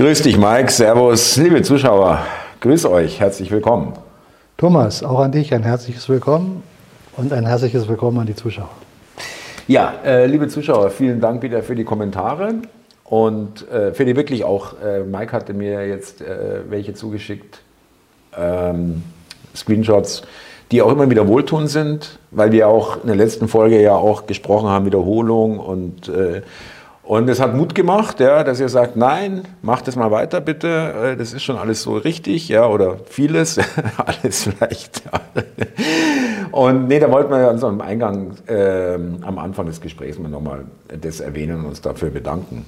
Grüß dich, Mike. Servus, liebe Zuschauer. Grüß euch. Herzlich willkommen. Thomas, auch an dich ein herzliches Willkommen und ein herzliches Willkommen an die Zuschauer. Ja, äh, liebe Zuschauer, vielen Dank wieder für die Kommentare und äh, für die wirklich auch. Äh, Mike hatte mir jetzt äh, welche zugeschickt, ähm, Screenshots, die auch immer wieder wohltun sind, weil wir auch in der letzten Folge ja auch gesprochen haben, Wiederholung und äh, und es hat Mut gemacht, ja, dass ihr sagt, nein, macht es mal weiter bitte, äh, das ist schon alles so richtig, ja, oder vieles, alles vielleicht. Ja. Und nee, da wollten wir uns am Eingang, äh, am Anfang des Gesprächs mal nochmal das erwähnen und uns dafür bedanken.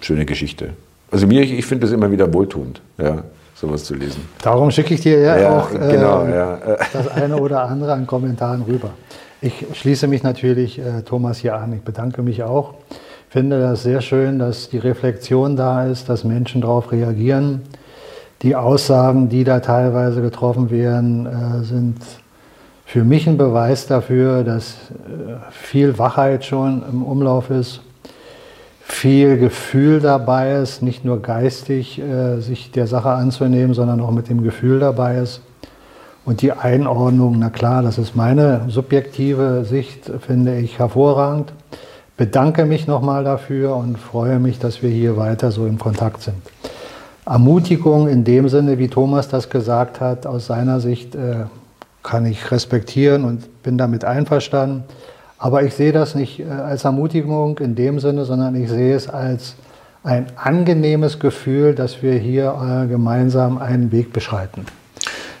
Schöne Geschichte. Also mir, ich finde das immer wieder wohltuend, ja, sowas zu lesen. Darum schicke ich dir ja, Ja, auch äh, genau, ja. das eine oder andere an Kommentaren rüber. Ich schließe mich natürlich äh, Thomas hier an. Ich bedanke mich auch finde das sehr schön, dass die Reflexion da ist, dass Menschen darauf reagieren. Die Aussagen, die da teilweise getroffen werden, äh, sind für mich ein Beweis dafür, dass äh, viel Wachheit schon im Umlauf ist, viel Gefühl dabei ist, nicht nur geistig äh, sich der Sache anzunehmen, sondern auch mit dem Gefühl dabei ist. Und die Einordnung, na klar, das ist meine subjektive Sicht, finde ich hervorragend bedanke mich nochmal dafür und freue mich, dass wir hier weiter so im Kontakt sind. Ermutigung in dem Sinne, wie Thomas das gesagt hat, aus seiner Sicht äh, kann ich respektieren und bin damit einverstanden. Aber ich sehe das nicht äh, als Ermutigung in dem Sinne, sondern ich sehe es als ein angenehmes Gefühl, dass wir hier äh, gemeinsam einen Weg beschreiten.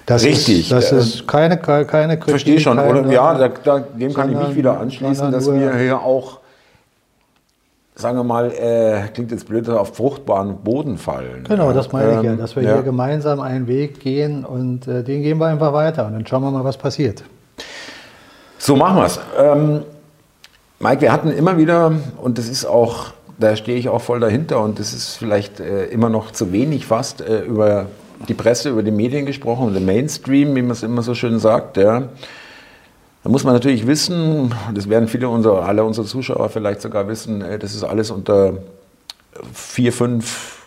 Das Richtig. Ist, das ist keine, keine Kritik. Verstehe schon, oder? Ja, da, da, dem kann ich mich wieder anschließen, dass wir hier auch sagen wir mal, äh, klingt jetzt blöd, auf fruchtbaren Boden fallen. Genau, das meine ich ja, ähm, dass wir ja. hier gemeinsam einen Weg gehen und äh, den gehen wir einfach weiter und dann schauen wir mal, was passiert. So machen wir es. Ähm, Mike, wir hatten immer wieder, und das ist auch, da stehe ich auch voll dahinter und das ist vielleicht äh, immer noch zu wenig fast, äh, über die Presse, über die Medien gesprochen, den Mainstream, wie man es immer so schön sagt, ja. Da muss man natürlich wissen, das werden viele unserer, alle unsere Zuschauer vielleicht sogar wissen, äh, das ist alles unter vier, fünf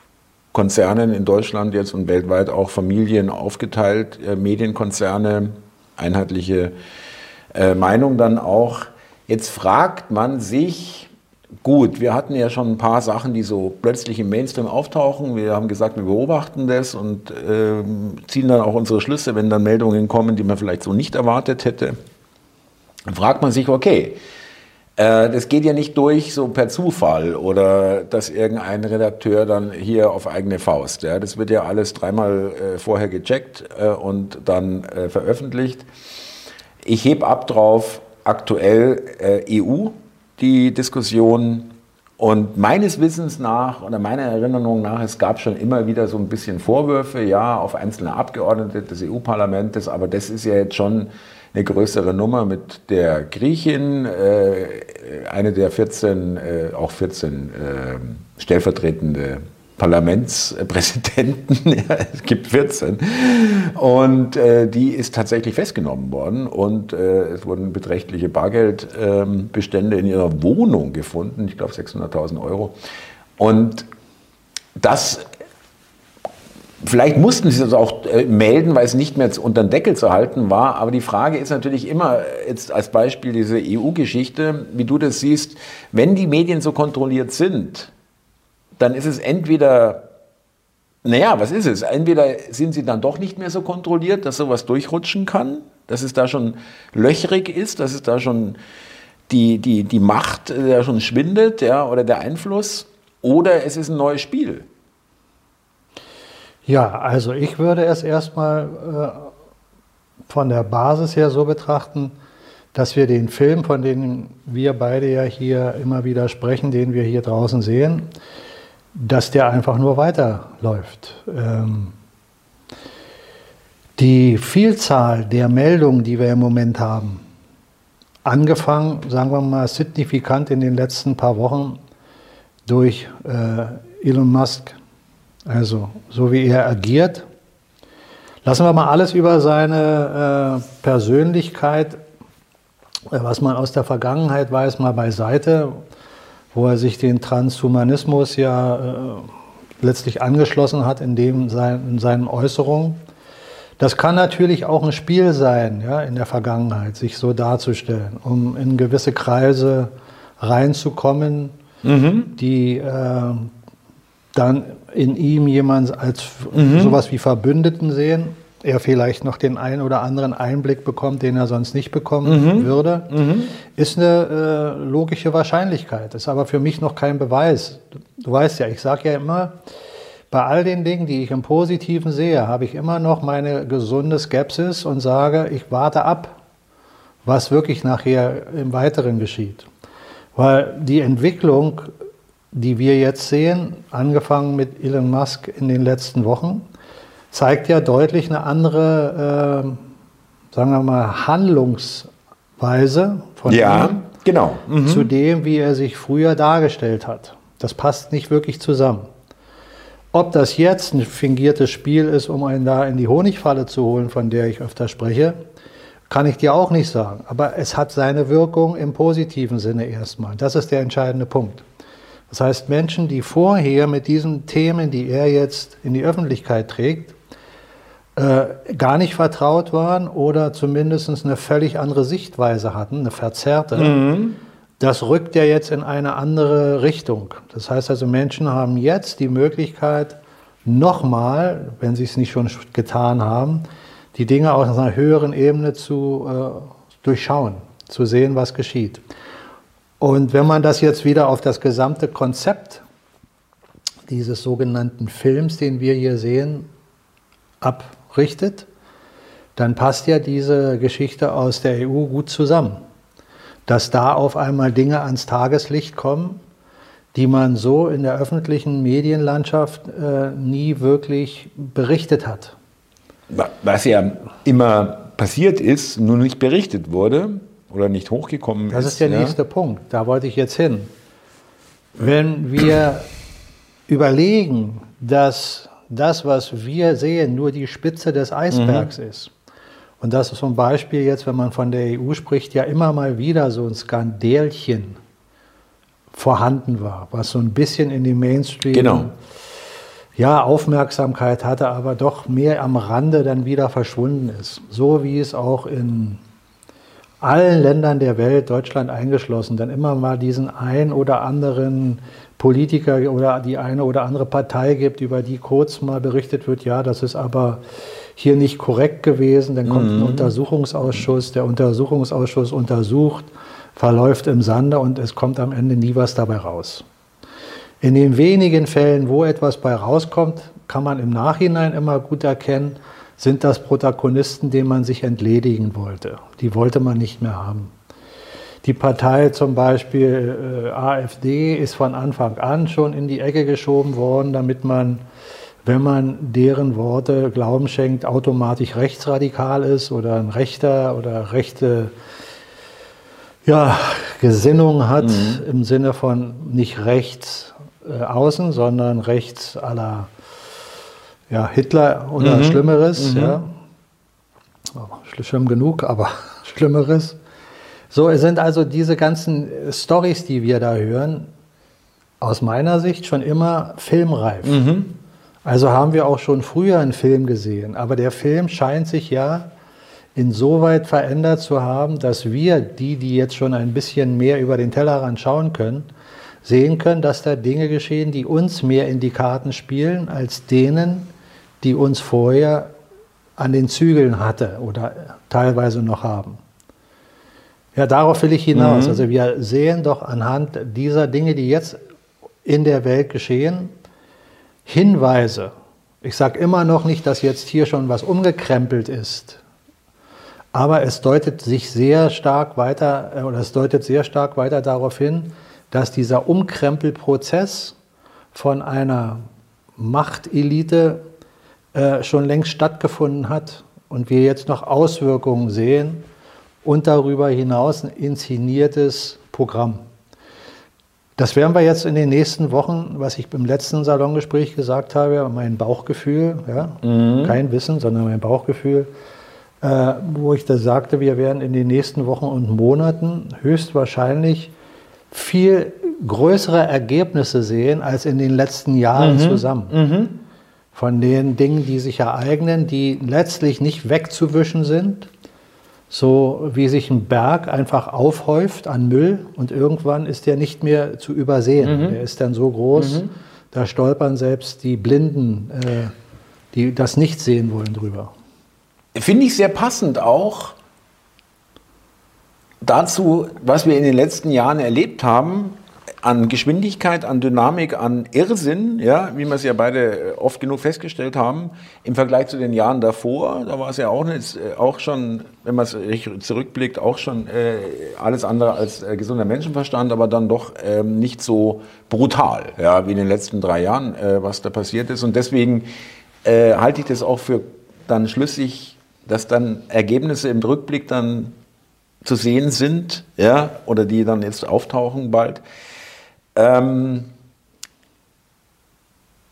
Konzernen in Deutschland jetzt und weltweit auch Familien aufgeteilt, äh, Medienkonzerne, einheitliche äh, Meinung dann auch. Jetzt fragt man sich, gut, wir hatten ja schon ein paar Sachen, die so plötzlich im Mainstream auftauchen. Wir haben gesagt, wir beobachten das und äh, ziehen dann auch unsere Schlüsse, wenn dann Meldungen kommen, die man vielleicht so nicht erwartet hätte. Dann fragt man sich, okay, äh, das geht ja nicht durch so per Zufall oder dass irgendein Redakteur dann hier auf eigene Faust. Ja, das wird ja alles dreimal äh, vorher gecheckt äh, und dann äh, veröffentlicht. Ich heb ab drauf aktuell äh, EU die Diskussion und meines Wissens nach oder meiner Erinnerung nach, es gab schon immer wieder so ein bisschen Vorwürfe, ja, auf einzelne Abgeordnete des EU-Parlaments, aber das ist ja jetzt schon eine größere Nummer mit der Griechin, äh, eine der 14, äh, auch 14 äh, stellvertretende Parlamentspräsidenten, es gibt 14, und die ist tatsächlich festgenommen worden und es wurden beträchtliche Bargeldbestände in ihrer Wohnung gefunden, ich glaube 600.000 Euro. Und das Vielleicht mussten sie es auch äh, melden, weil es nicht mehr unter den Deckel zu halten war. Aber die Frage ist natürlich immer, jetzt als Beispiel diese EU-Geschichte, wie du das siehst, wenn die Medien so kontrolliert sind, dann ist es entweder, naja, was ist es? Entweder sind sie dann doch nicht mehr so kontrolliert, dass sowas durchrutschen kann, dass es da schon löchrig ist, dass es da schon die, die, die Macht äh, da schon schwindet ja, oder der Einfluss, oder es ist ein neues Spiel. Ja, also ich würde es erstmal äh, von der Basis her so betrachten, dass wir den Film, von dem wir beide ja hier immer wieder sprechen, den wir hier draußen sehen, dass der einfach nur weiterläuft. Ähm, die Vielzahl der Meldungen, die wir im Moment haben, angefangen, sagen wir mal, signifikant in den letzten paar Wochen durch äh, Elon Musk, also so wie er agiert. Lassen wir mal alles über seine äh, Persönlichkeit, äh, was man aus der Vergangenheit weiß, mal beiseite, wo er sich den Transhumanismus ja äh, letztlich angeschlossen hat in, dem, in seinen Äußerungen. Das kann natürlich auch ein Spiel sein, ja, in der Vergangenheit, sich so darzustellen, um in gewisse Kreise reinzukommen, mhm. die äh, dann in ihm jemand als mhm. sowas wie Verbündeten sehen, er vielleicht noch den einen oder anderen Einblick bekommt, den er sonst nicht bekommen mhm. würde, mhm. ist eine äh, logische Wahrscheinlichkeit. Ist aber für mich noch kein Beweis. Du weißt ja, ich sage ja immer, bei all den Dingen, die ich im Positiven sehe, habe ich immer noch meine gesunde Skepsis und sage, ich warte ab, was wirklich nachher im Weiteren geschieht. Weil die Entwicklung, die wir jetzt sehen, angefangen mit Elon Musk in den letzten Wochen, zeigt ja deutlich eine andere, äh, sagen wir mal, Handlungsweise von ja, ihm genau. Mhm. zu dem, wie er sich früher dargestellt hat. Das passt nicht wirklich zusammen. Ob das jetzt ein fingiertes Spiel ist, um einen da in die Honigfalle zu holen, von der ich öfter spreche, kann ich dir auch nicht sagen. Aber es hat seine Wirkung im positiven Sinne erstmal. Das ist der entscheidende Punkt. Das heißt, Menschen, die vorher mit diesen Themen, die er jetzt in die Öffentlichkeit trägt, äh, gar nicht vertraut waren oder zumindest eine völlig andere Sichtweise hatten, eine verzerrte, mhm. das rückt ja jetzt in eine andere Richtung. Das heißt also, Menschen haben jetzt die Möglichkeit, nochmal, wenn sie es nicht schon getan haben, die Dinge aus einer höheren Ebene zu äh, durchschauen, zu sehen, was geschieht. Und wenn man das jetzt wieder auf das gesamte Konzept dieses sogenannten Films, den wir hier sehen, ab richtet, dann passt ja diese Geschichte aus der EU gut zusammen. Dass da auf einmal Dinge ans Tageslicht kommen, die man so in der öffentlichen Medienlandschaft äh, nie wirklich berichtet hat. Was ja immer passiert ist, nur nicht berichtet wurde oder nicht hochgekommen das ist. Das ist der ja. nächste Punkt, da wollte ich jetzt hin. Wenn wir überlegen, dass das, was wir sehen, nur die Spitze des Eisbergs mhm. ist. Und das ist zum Beispiel jetzt, wenn man von der EU spricht, ja immer mal wieder so ein Skandälchen vorhanden war, was so ein bisschen in dem Mainstream genau. ja, Aufmerksamkeit hatte, aber doch mehr am Rande dann wieder verschwunden ist. So wie es auch in allen Ländern der Welt, Deutschland eingeschlossen, dann immer mal diesen ein oder anderen Politiker oder die eine oder andere Partei gibt, über die kurz mal berichtet wird, ja, das ist aber hier nicht korrekt gewesen, dann kommt mhm. ein Untersuchungsausschuss, der Untersuchungsausschuss untersucht, verläuft im Sande und es kommt am Ende nie was dabei raus. In den wenigen Fällen, wo etwas bei rauskommt, kann man im Nachhinein immer gut erkennen, sind das Protagonisten, denen man sich entledigen wollte. Die wollte man nicht mehr haben. Die Partei zum Beispiel äh, AfD ist von Anfang an schon in die Ecke geschoben worden, damit man, wenn man deren Worte Glauben schenkt, automatisch rechtsradikal ist oder ein Rechter oder rechte ja, Gesinnung hat, mhm. im Sinne von nicht rechts äh, außen, sondern rechts aller ja, Hitler oder mhm. Schlimmeres. Mhm. Ja. schlimm genug, aber Schlimmeres. So es sind also diese ganzen Stories, die wir da hören, aus meiner Sicht schon immer filmreif. Mhm. Also haben wir auch schon früher einen Film gesehen, aber der Film scheint sich ja insoweit verändert zu haben, dass wir, die, die jetzt schon ein bisschen mehr über den Tellerrand schauen können, sehen können, dass da Dinge geschehen, die uns mehr in die Karten spielen, als denen, die uns vorher an den Zügeln hatte oder teilweise noch haben. Ja, darauf will ich hinaus. Mhm. Also wir sehen doch anhand dieser Dinge, die jetzt in der Welt geschehen, Hinweise. Ich sage immer noch nicht, dass jetzt hier schon was umgekrempelt ist. Aber es deutet sich sehr stark weiter, äh, oder es deutet sehr stark weiter darauf hin, dass dieser Umkrempelprozess von einer Machtelite äh, schon längst stattgefunden hat und wir jetzt noch Auswirkungen sehen und darüber hinaus ein inszeniertes Programm. Das werden wir jetzt in den nächsten Wochen, was ich im letzten Salongespräch gesagt habe, mein Bauchgefühl, ja, mhm. kein Wissen, sondern mein Bauchgefühl, äh, wo ich da sagte, wir werden in den nächsten Wochen und Monaten höchstwahrscheinlich viel größere Ergebnisse sehen als in den letzten Jahren mhm. zusammen. Mhm. Von den Dingen, die sich ereignen, die letztlich nicht wegzuwischen sind, so wie sich ein Berg einfach aufhäuft an Müll und irgendwann ist der nicht mehr zu übersehen. Mhm. Der ist dann so groß, mhm. da stolpern selbst die Blinden, äh, die das nicht sehen wollen, drüber. Finde ich sehr passend auch dazu, was wir in den letzten Jahren erlebt haben, an Geschwindigkeit, an Dynamik, an Irrsinn, ja, wie wir es ja beide äh, oft genug festgestellt haben, im Vergleich zu den Jahren davor, da war es ja auch, nicht, äh, auch schon, wenn man es zurückblickt, auch schon äh, alles andere als äh, gesunder Menschenverstand, aber dann doch ähm, nicht so brutal, ja, wie in den letzten drei Jahren, äh, was da passiert ist. Und deswegen äh, halte ich das auch für dann schlüssig, dass dann Ergebnisse im Rückblick dann zu sehen sind, ja, oder die dann jetzt auftauchen bald. Ähm,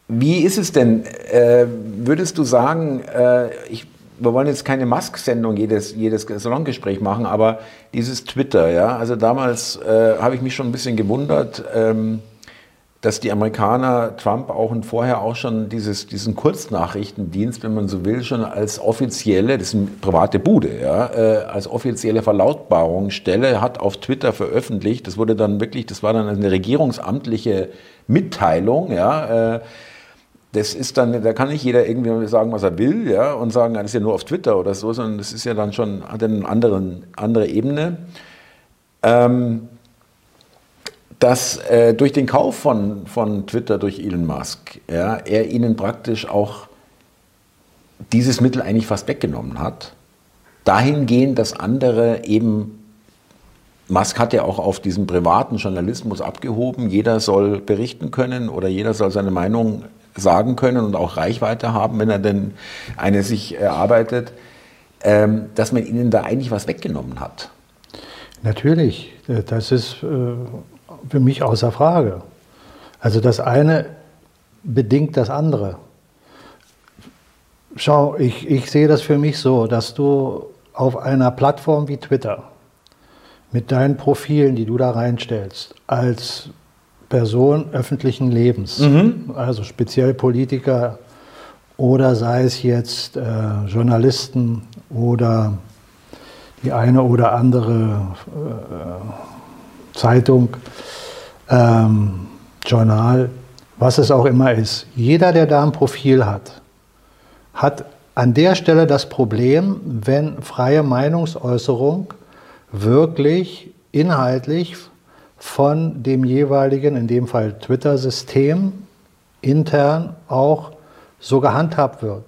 wie ist es denn? Äh, würdest du sagen, äh, ich, wir wollen jetzt keine Mask-Sendung jedes, jedes Salongespräch machen, aber dieses Twitter, ja, also damals äh, habe ich mich schon ein bisschen gewundert. Ähm, dass die Amerikaner Trump auch und vorher auch schon dieses, diesen Kurznachrichtendienst, wenn man so will, schon als offizielle, das ist eine private Bude, ja, äh, als offizielle Verlautbarungsstelle hat auf Twitter veröffentlicht. Das wurde dann wirklich, das war dann eine regierungsamtliche Mitteilung, ja. Äh, das ist dann, da kann nicht jeder irgendwie sagen, was er will, ja, und sagen, das ist ja nur auf Twitter oder so, sondern das ist ja dann schon, hat eine andere Ebene. Ähm, dass äh, durch den Kauf von, von Twitter durch Elon Musk, ja, er ihnen praktisch auch dieses Mittel eigentlich fast weggenommen hat. Dahingehend, dass andere eben, Musk hat ja auch auf diesen privaten Journalismus abgehoben, jeder soll berichten können oder jeder soll seine Meinung sagen können und auch Reichweite haben, wenn er denn eine sich erarbeitet, ähm, dass man ihnen da eigentlich was weggenommen hat. Natürlich, das ist äh, für mich außer Frage. Also das eine bedingt das andere. Schau, ich, ich sehe das für mich so, dass du auf einer Plattform wie Twitter mit deinen Profilen, die du da reinstellst, als Person öffentlichen Lebens, mhm. also speziell Politiker oder sei es jetzt äh, Journalisten oder die eine oder andere äh, Zeitung, ähm, Journal, was es auch immer ist. Jeder, der da ein Profil hat, hat an der Stelle das Problem, wenn freie Meinungsäußerung wirklich inhaltlich von dem jeweiligen, in dem Fall Twitter-System, intern auch so gehandhabt wird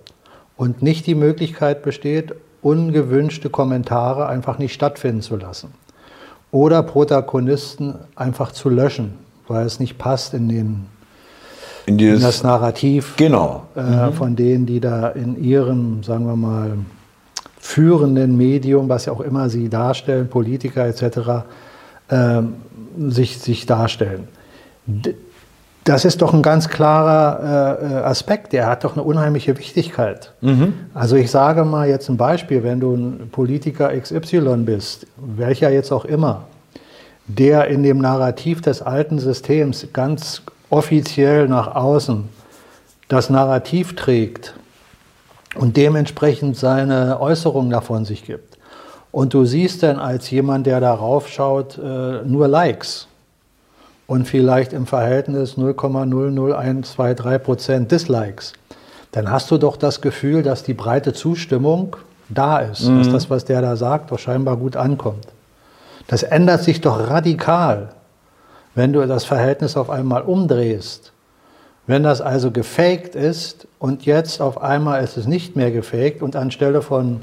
und nicht die Möglichkeit besteht, ungewünschte Kommentare einfach nicht stattfinden zu lassen oder Protagonisten einfach zu löschen, weil es nicht passt in, den, in, in das Narrativ genau. Äh, mhm. von denen, die da in ihrem, sagen wir mal, führenden Medium, was ja auch immer sie darstellen, Politiker etc., äh, sich, sich darstellen. Das ist doch ein ganz klarer äh, Aspekt, der hat doch eine unheimliche Wichtigkeit. Mhm. Also ich sage mal jetzt ein Beispiel, wenn du ein Politiker XY bist, welcher jetzt auch immer, der in dem Narrativ des alten Systems ganz offiziell nach außen das Narrativ trägt und dementsprechend seine Äußerungen davon sich gibt. Und du siehst dann als jemand, der darauf schaut, äh, nur Likes und vielleicht im Verhältnis 0,00123 Prozent Dislikes, dann hast du doch das Gefühl, dass die breite Zustimmung da ist, mhm. dass das, was der da sagt, doch scheinbar gut ankommt. Das ändert sich doch radikal, wenn du das Verhältnis auf einmal umdrehst. Wenn das also gefaked ist und jetzt auf einmal ist es nicht mehr gefaked und anstelle von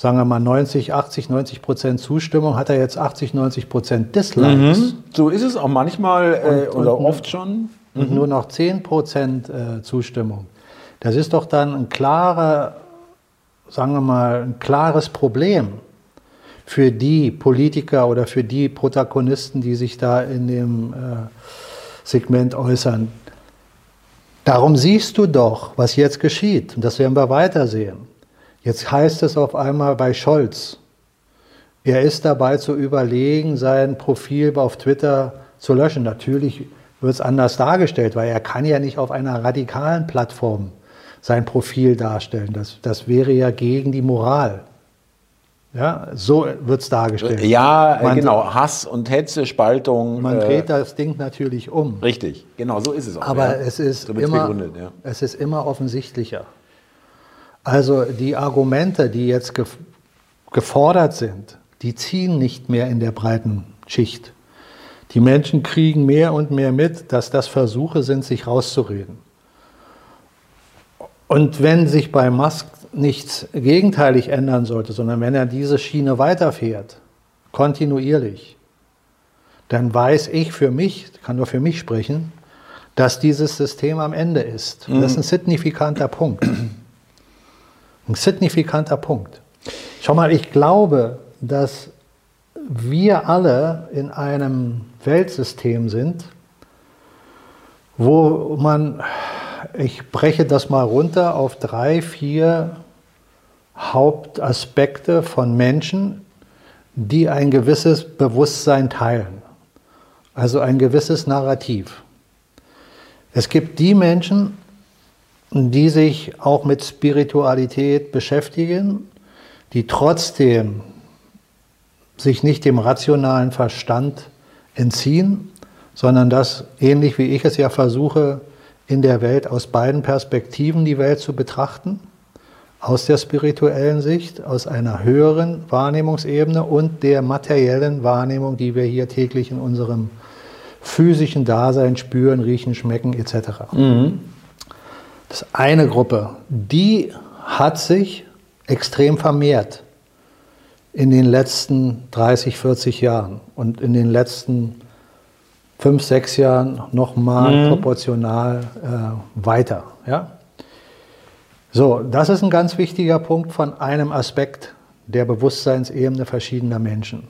sagen wir mal 90, 80, 90 Prozent Zustimmung, hat er jetzt 80, 90 Prozent Dislikes. Mhm. So ist es auch manchmal äh, und, oder und, oft schon. Und mhm. nur noch 10 Prozent äh, Zustimmung. Das ist doch dann ein klarer, sagen wir mal, ein klares Problem für die Politiker oder für die Protagonisten, die sich da in dem äh, Segment äußern. Darum siehst du doch, was jetzt geschieht. Und das werden wir weitersehen. Jetzt heißt es auf einmal bei Scholz, er ist dabei zu überlegen, sein Profil auf Twitter zu löschen. Natürlich wird es anders dargestellt, weil er kann ja nicht auf einer radikalen Plattform sein Profil darstellen. Das, das wäre ja gegen die Moral. Ja, so wird es dargestellt. Ja, man, genau. Hass und Hetze, Spaltung. Man dreht äh, das Ding natürlich um. Richtig, genau, so ist es auch. Aber ja. es, ist so immer, ja. es ist immer offensichtlicher. Also die Argumente, die jetzt gefordert sind, die ziehen nicht mehr in der breiten Schicht. Die Menschen kriegen mehr und mehr mit, dass das Versuche sind, sich rauszureden. Und wenn sich bei Musk nichts gegenteilig ändern sollte, sondern wenn er diese Schiene weiterfährt, kontinuierlich, dann weiß ich für mich, kann nur für mich sprechen, dass dieses System am Ende ist. Mhm. Das ist ein signifikanter Punkt. Ein signifikanter Punkt. Schau mal, ich glaube, dass wir alle in einem Weltsystem sind, wo man, ich breche das mal runter auf drei, vier Hauptaspekte von Menschen, die ein gewisses Bewusstsein teilen, also ein gewisses Narrativ. Es gibt die Menschen, die sich auch mit Spiritualität beschäftigen, die trotzdem sich nicht dem rationalen Verstand entziehen, sondern das, ähnlich wie ich es ja versuche, in der Welt aus beiden Perspektiven die Welt zu betrachten, aus der spirituellen Sicht, aus einer höheren Wahrnehmungsebene und der materiellen Wahrnehmung, die wir hier täglich in unserem physischen Dasein spüren, riechen, schmecken etc. Mhm. Das eine Gruppe, die hat sich extrem vermehrt in den letzten 30, 40 Jahren und in den letzten fünf, sechs Jahren nochmal mhm. proportional äh, weiter. Ja? So, das ist ein ganz wichtiger Punkt von einem Aspekt der Bewusstseinsebene verschiedener Menschen.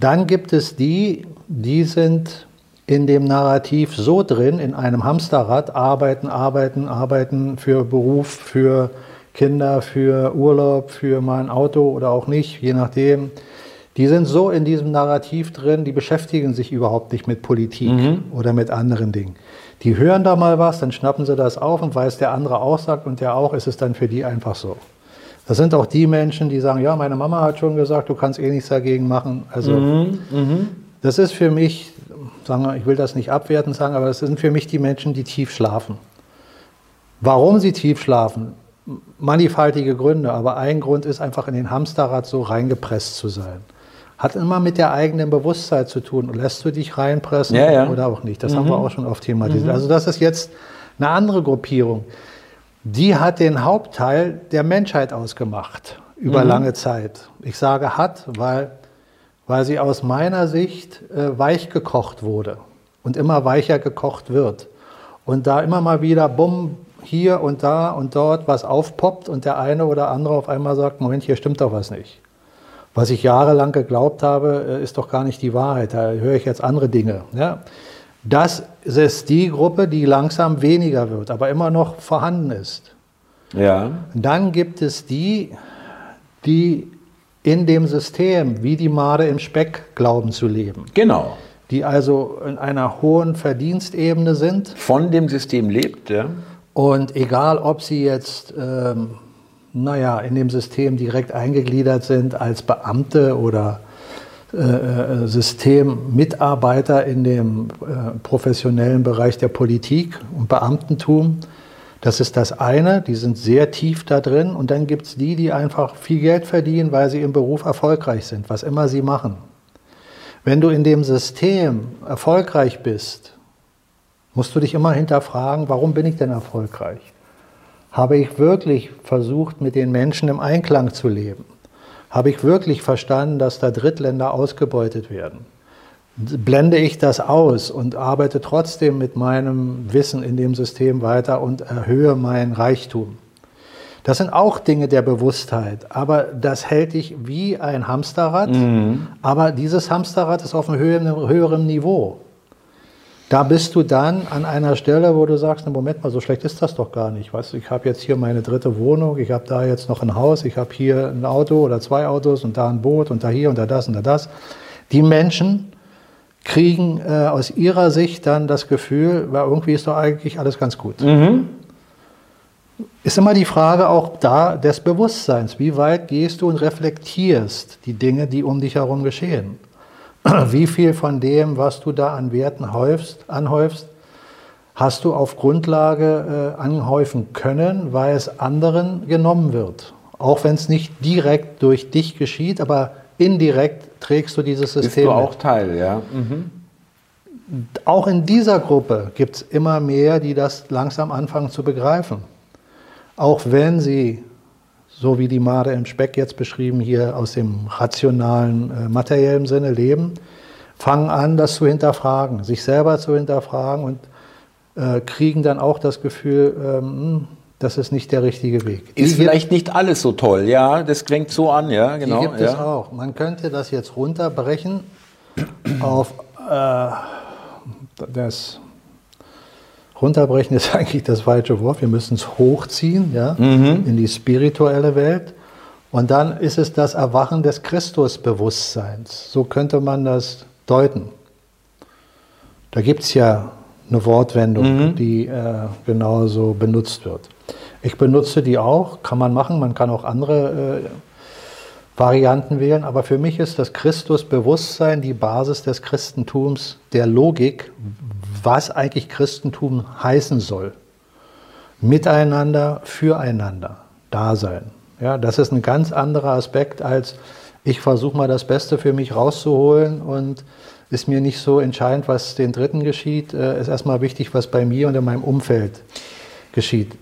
Dann gibt es die, die sind in dem Narrativ so drin, in einem Hamsterrad, arbeiten, arbeiten, arbeiten für Beruf, für Kinder, für Urlaub, für mein Auto oder auch nicht, je nachdem. Die sind so in diesem Narrativ drin, die beschäftigen sich überhaupt nicht mit Politik mhm. oder mit anderen Dingen. Die hören da mal was, dann schnappen sie das auf und weil es der andere auch sagt und der auch, ist es dann für die einfach so. Das sind auch die Menschen, die sagen, ja, meine Mama hat schon gesagt, du kannst eh nichts dagegen machen. Also mhm. Mhm. Das ist für mich, sagen wir, ich will das nicht abwertend sagen, aber das sind für mich die Menschen, die tief schlafen. Warum sie tief schlafen? Mannigfaltige Gründe, aber ein Grund ist einfach in den Hamsterrad so reingepresst zu sein. Hat immer mit der eigenen Bewusstheit zu tun. Lässt du dich reinpressen ja, ja. oder auch nicht? Das mhm. haben wir mhm. auch schon oft thematisiert. Mhm. Also das ist jetzt eine andere Gruppierung. Die hat den Hauptteil der Menschheit ausgemacht über mhm. lange Zeit. Ich sage hat, weil, weil sie aus meiner Sicht äh, weich gekocht wurde und immer weicher gekocht wird. Und da immer mal wieder, bumm, hier und da und dort was aufpoppt und der eine oder andere auf einmal sagt, Moment, hier stimmt doch was nicht. Was ich jahrelang geglaubt habe, äh, ist doch gar nicht die Wahrheit. Da höre ich jetzt andere Dinge. Ja? Das ist die Gruppe, die langsam weniger wird, aber immer noch vorhanden ist. Ja. Dann gibt es die, die in dem System wie die Made im Speck glauben zu leben. Genau. Die also in einer hohen Verdienstebene sind. Von dem System lebt, ja. Und egal, ob sie jetzt ähm, naja, in dem System direkt eingegliedert sind als Beamte oder äh, äh, Systemmitarbeiter in dem äh, professionellen Bereich der Politik und Beamtentum. Das ist das eine, die sind sehr tief da drin. Und dann gibt es die, die einfach viel Geld verdienen, weil sie im Beruf erfolgreich sind, was immer sie machen. Wenn du in dem System erfolgreich bist, musst du dich immer hinterfragen, warum bin ich denn erfolgreich? Habe ich wirklich versucht, mit den Menschen im Einklang zu leben? Habe ich wirklich verstanden, dass da Drittländer ausgebeutet werden? Blende ich das aus und arbeite trotzdem mit meinem Wissen in dem System weiter und erhöhe meinen Reichtum? Das sind auch Dinge der Bewusstheit, aber das hält dich wie ein Hamsterrad, mhm. aber dieses Hamsterrad ist auf einem höheren Niveau. Da bist du dann an einer Stelle, wo du sagst, na Moment mal, so schlecht ist das doch gar nicht. Weißt du, ich habe jetzt hier meine dritte Wohnung, ich habe da jetzt noch ein Haus, ich habe hier ein Auto oder zwei Autos und da ein Boot und da hier und da das und da das. Die Menschen, kriegen äh, aus ihrer Sicht dann das Gefühl, ja, irgendwie ist doch eigentlich alles ganz gut. Mhm. Ist immer die Frage auch da des Bewusstseins. Wie weit gehst du und reflektierst die Dinge, die um dich herum geschehen? Wie viel von dem, was du da an Werten häufst, anhäufst, hast du auf Grundlage äh, anhäufen können, weil es anderen genommen wird? Auch wenn es nicht direkt durch dich geschieht, aber indirekt trägst du dieses System. Bist du auch mit. Teil, ja. Mhm. Auch in dieser Gruppe gibt es immer mehr, die das langsam anfangen zu begreifen. Auch wenn sie, so wie die Made im Speck jetzt beschrieben, hier aus dem rationalen, äh, materiellen Sinne leben, fangen an, das zu hinterfragen, sich selber zu hinterfragen und äh, kriegen dann auch das Gefühl, ähm, hm, das ist nicht der richtige Weg. Die ist vielleicht nicht alles so toll, ja, das klingt so an, ja, genau. Die gibt ja. es auch. Man könnte das jetzt runterbrechen auf äh, das Runterbrechen ist eigentlich das falsche Wort. Wir müssen es hochziehen ja, mhm. in die spirituelle Welt. Und dann ist es das Erwachen des Christusbewusstseins. So könnte man das deuten. Da gibt es ja eine Wortwendung, mhm. die äh, genauso benutzt wird. Ich benutze die auch, kann man machen, man kann auch andere äh, Varianten wählen, aber für mich ist das Christusbewusstsein die Basis des Christentums, der Logik, was eigentlich Christentum heißen soll. Miteinander, füreinander, Dasein. Ja, das ist ein ganz anderer Aspekt als ich versuche mal das Beste für mich rauszuholen und ist mir nicht so entscheidend, was den Dritten geschieht. Äh, ist erstmal wichtig, was bei mir und in meinem Umfeld geschieht.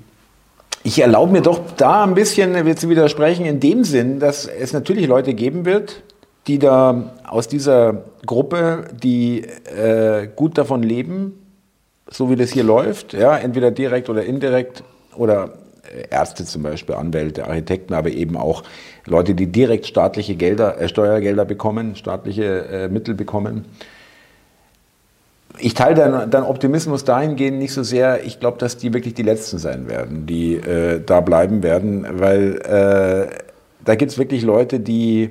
Ich erlaube mir doch da ein bisschen zu widersprechen, in dem Sinn, dass es natürlich Leute geben wird, die da aus dieser Gruppe, die äh, gut davon leben, so wie das hier läuft, ja, entweder direkt oder indirekt oder äh, Ärzte zum Beispiel, Anwälte, Architekten, aber eben auch Leute, die direkt staatliche Gelder, äh, Steuergelder bekommen, staatliche äh, Mittel bekommen. Ich teile deinen, deinen Optimismus dahingehend nicht so sehr. Ich glaube, dass die wirklich die Letzten sein werden, die äh, da bleiben werden, weil äh, da gibt es wirklich Leute, die,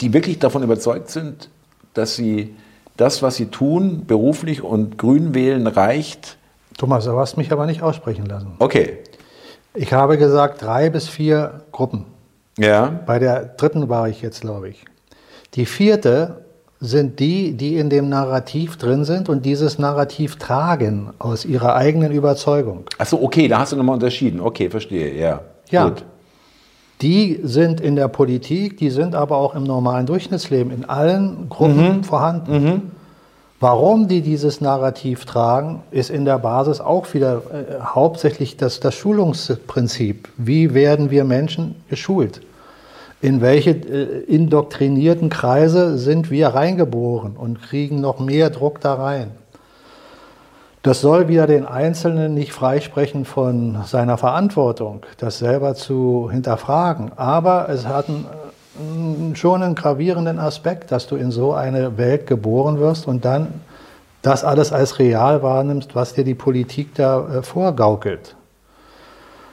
die wirklich davon überzeugt sind, dass sie das, was sie tun, beruflich und grün wählen, reicht. Thomas, du hast mich aber nicht aussprechen lassen. Okay. Ich habe gesagt drei bis vier Gruppen. Ja. Bei der dritten war ich jetzt, glaube ich. Die vierte sind die, die in dem Narrativ drin sind und dieses Narrativ tragen aus ihrer eigenen Überzeugung. Achso, okay, da hast du nochmal unterschieden. Okay, verstehe, ja. Ja. Gut. Die sind in der Politik, die sind aber auch im normalen Durchschnittsleben in allen Gruppen mhm. vorhanden. Mhm. Warum die dieses Narrativ tragen, ist in der Basis auch wieder äh, hauptsächlich das, das Schulungsprinzip. Wie werden wir Menschen geschult? In welche äh, indoktrinierten Kreise sind wir reingeboren und kriegen noch mehr Druck da rein? Das soll wieder den Einzelnen nicht freisprechen von seiner Verantwortung, das selber zu hinterfragen. Aber es hat einen, schon einen gravierenden Aspekt, dass du in so eine Welt geboren wirst und dann das alles als real wahrnimmst, was dir die Politik da äh, vorgaukelt.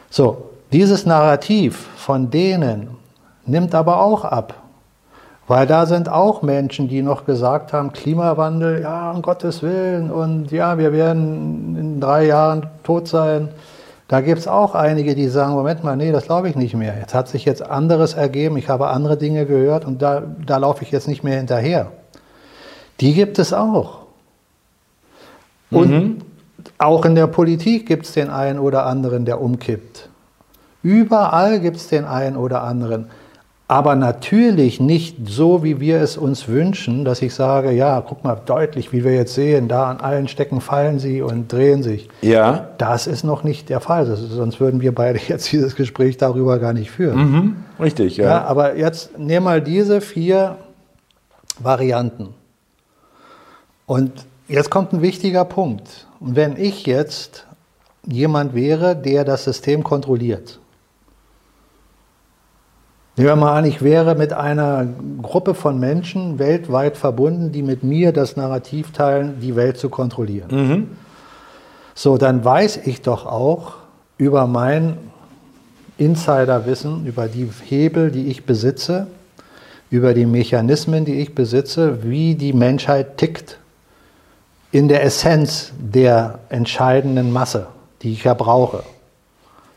So, dieses Narrativ von denen nimmt aber auch ab. Weil da sind auch Menschen, die noch gesagt haben, Klimawandel, ja, um Gottes Willen, und ja, wir werden in drei Jahren tot sein. Da gibt es auch einige, die sagen, Moment mal, nee, das glaube ich nicht mehr. Jetzt hat sich jetzt anderes ergeben, ich habe andere Dinge gehört und da, da laufe ich jetzt nicht mehr hinterher. Die gibt es auch. Und mhm. auch in der Politik gibt es den einen oder anderen, der umkippt. Überall gibt es den einen oder anderen aber natürlich nicht so, wie wir es uns wünschen, dass ich sage, ja, guck mal deutlich, wie wir jetzt sehen, da an allen Stecken fallen sie und drehen sich. Ja. Das ist noch nicht der Fall, ist, sonst würden wir beide jetzt dieses Gespräch darüber gar nicht führen. Mhm. Richtig, ja. ja. Aber jetzt nimm mal diese vier Varianten. Und jetzt kommt ein wichtiger Punkt. Und wenn ich jetzt jemand wäre, der das System kontrolliert, Nehmen wir mal an, ich wäre mit einer Gruppe von Menschen weltweit verbunden, die mit mir das Narrativ teilen, die Welt zu kontrollieren. Mhm. So, dann weiß ich doch auch über mein Insiderwissen, über die Hebel, die ich besitze, über die Mechanismen, die ich besitze, wie die Menschheit tickt in der Essenz der entscheidenden Masse, die ich ja brauche.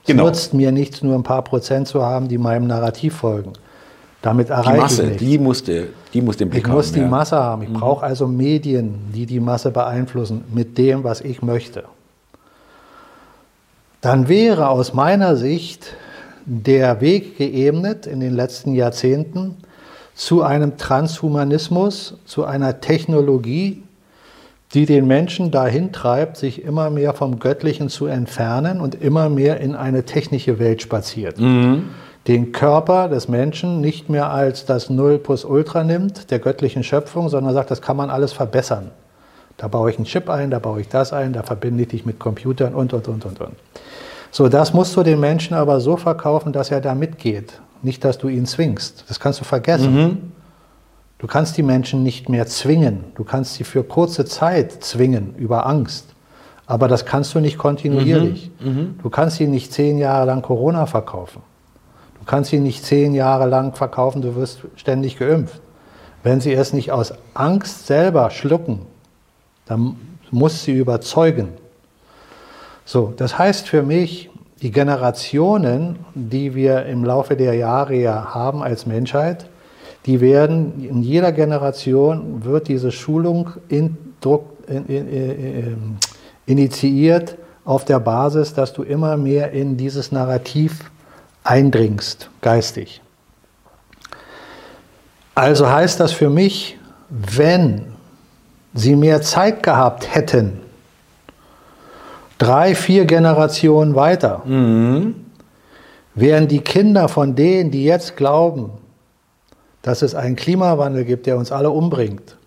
Genau. Es nutzt mir nichts, nur ein paar Prozent zu haben, die meinem Narrativ folgen. Damit erreiche die Masse, ich. Die musste, die muss den Blick ich haben. Ich muss die ja. Masse haben. Ich mhm. brauche also Medien, die die Masse beeinflussen mit dem, was ich möchte. Dann wäre aus meiner Sicht der Weg geebnet in den letzten Jahrzehnten zu einem Transhumanismus, zu einer Technologie, die den Menschen dahin treibt, sich immer mehr vom Göttlichen zu entfernen und immer mehr in eine technische Welt spaziert. Mhm. Den Körper des Menschen nicht mehr als das Null plus Ultra nimmt, der göttlichen Schöpfung, sondern sagt, das kann man alles verbessern. Da baue ich einen Chip ein, da baue ich das ein, da verbinde ich dich mit Computern und, und, und, und, und. So, das musst du den Menschen aber so verkaufen, dass er da mitgeht. Nicht, dass du ihn zwingst. Das kannst du vergessen. Mhm. Du kannst die Menschen nicht mehr zwingen. Du kannst sie für kurze Zeit zwingen über Angst. Aber das kannst du nicht kontinuierlich. Mhm. Mhm. Du kannst sie nicht zehn Jahre lang Corona verkaufen. Du kannst sie nicht zehn Jahre lang verkaufen, du wirst ständig geimpft. Wenn sie es nicht aus Angst selber schlucken, dann muss sie überzeugen. So, das heißt für mich, die Generationen, die wir im Laufe der Jahre ja haben als Menschheit, die werden in jeder Generation wird diese Schulung in, in, in, initiiert auf der Basis, dass du immer mehr in dieses Narrativ eindringst, geistig. Also heißt das für mich, wenn sie mehr Zeit gehabt hätten, drei, vier Generationen weiter, mhm. wären die Kinder von denen, die jetzt glauben, dass es einen Klimawandel gibt, der uns alle umbringt,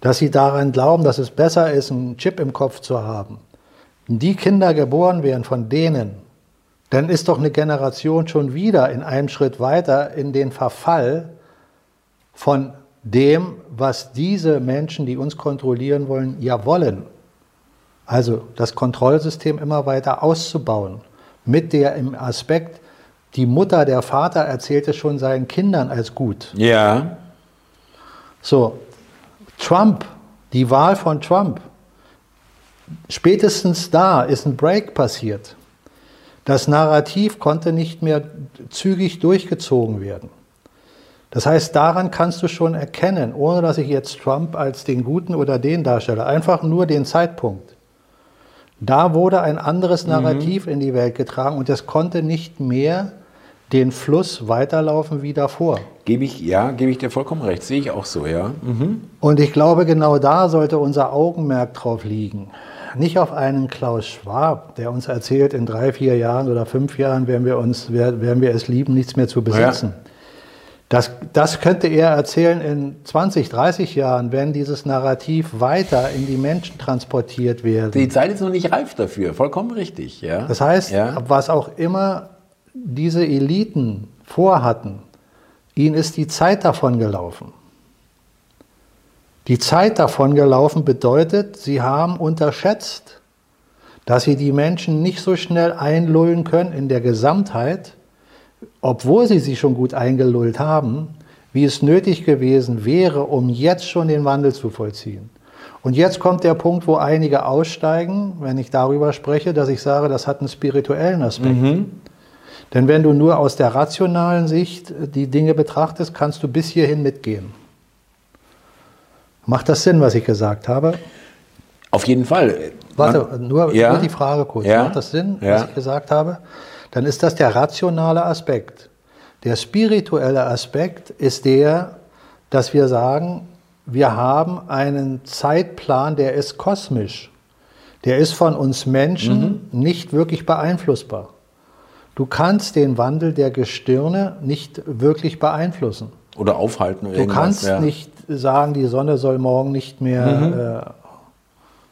dass sie daran glauben, dass es besser ist, einen Chip im Kopf zu haben, wenn die Kinder geboren wären von denen, dann ist doch eine Generation schon wieder in einem Schritt weiter in den Verfall von dem, was diese Menschen, die uns kontrollieren wollen, ja wollen. Also das Kontrollsystem immer weiter auszubauen, mit der im Aspekt, die Mutter, der Vater erzählt es schon seinen Kindern als gut. Ja. So, Trump, die Wahl von Trump, spätestens da ist ein Break passiert. Das Narrativ konnte nicht mehr zügig durchgezogen werden. Das heißt, daran kannst du schon erkennen, ohne dass ich jetzt Trump als den Guten oder den darstelle, einfach nur den Zeitpunkt. Da wurde ein anderes mhm. Narrativ mhm. in die Welt getragen und es konnte nicht mehr den Fluss weiterlaufen wie davor. Gebe ich, ja, gebe ich dir vollkommen recht, sehe ich auch so, ja. Mhm. Und ich glaube, genau da sollte unser Augenmerk drauf liegen. Nicht auf einen Klaus Schwab, der uns erzählt, in drei, vier Jahren oder fünf Jahren werden wir, uns, werden wir es lieben, nichts mehr zu besitzen. Ja. Das, das könnte er erzählen in 20, 30 Jahren, wenn dieses Narrativ weiter in die Menschen transportiert wird. Die Zeit ist noch nicht reif dafür, vollkommen richtig. Ja. Das heißt, ja. was auch immer diese Eliten vorhatten, ihnen ist die Zeit davon gelaufen. Die Zeit davon gelaufen bedeutet, sie haben unterschätzt, dass sie die Menschen nicht so schnell einlullen können in der Gesamtheit, obwohl sie sich schon gut eingelullt haben, wie es nötig gewesen wäre, um jetzt schon den Wandel zu vollziehen. Und jetzt kommt der Punkt, wo einige aussteigen, wenn ich darüber spreche, dass ich sage, das hat einen spirituellen Aspekt. Mhm. Denn wenn du nur aus der rationalen Sicht die Dinge betrachtest, kannst du bis hierhin mitgehen. Macht das Sinn, was ich gesagt habe? Auf jeden Fall. Warte, nur, ja. nur die Frage kurz. Ja. Macht das Sinn, ja. was ich gesagt habe? Dann ist das der rationale Aspekt. Der spirituelle Aspekt ist der, dass wir sagen, wir haben einen Zeitplan, der ist kosmisch. Der ist von uns Menschen mhm. nicht wirklich beeinflussbar. Du kannst den Wandel der Gestirne nicht wirklich beeinflussen. Oder aufhalten. Du kannst ja. nicht sagen, die Sonne soll morgen nicht mehr mhm. äh,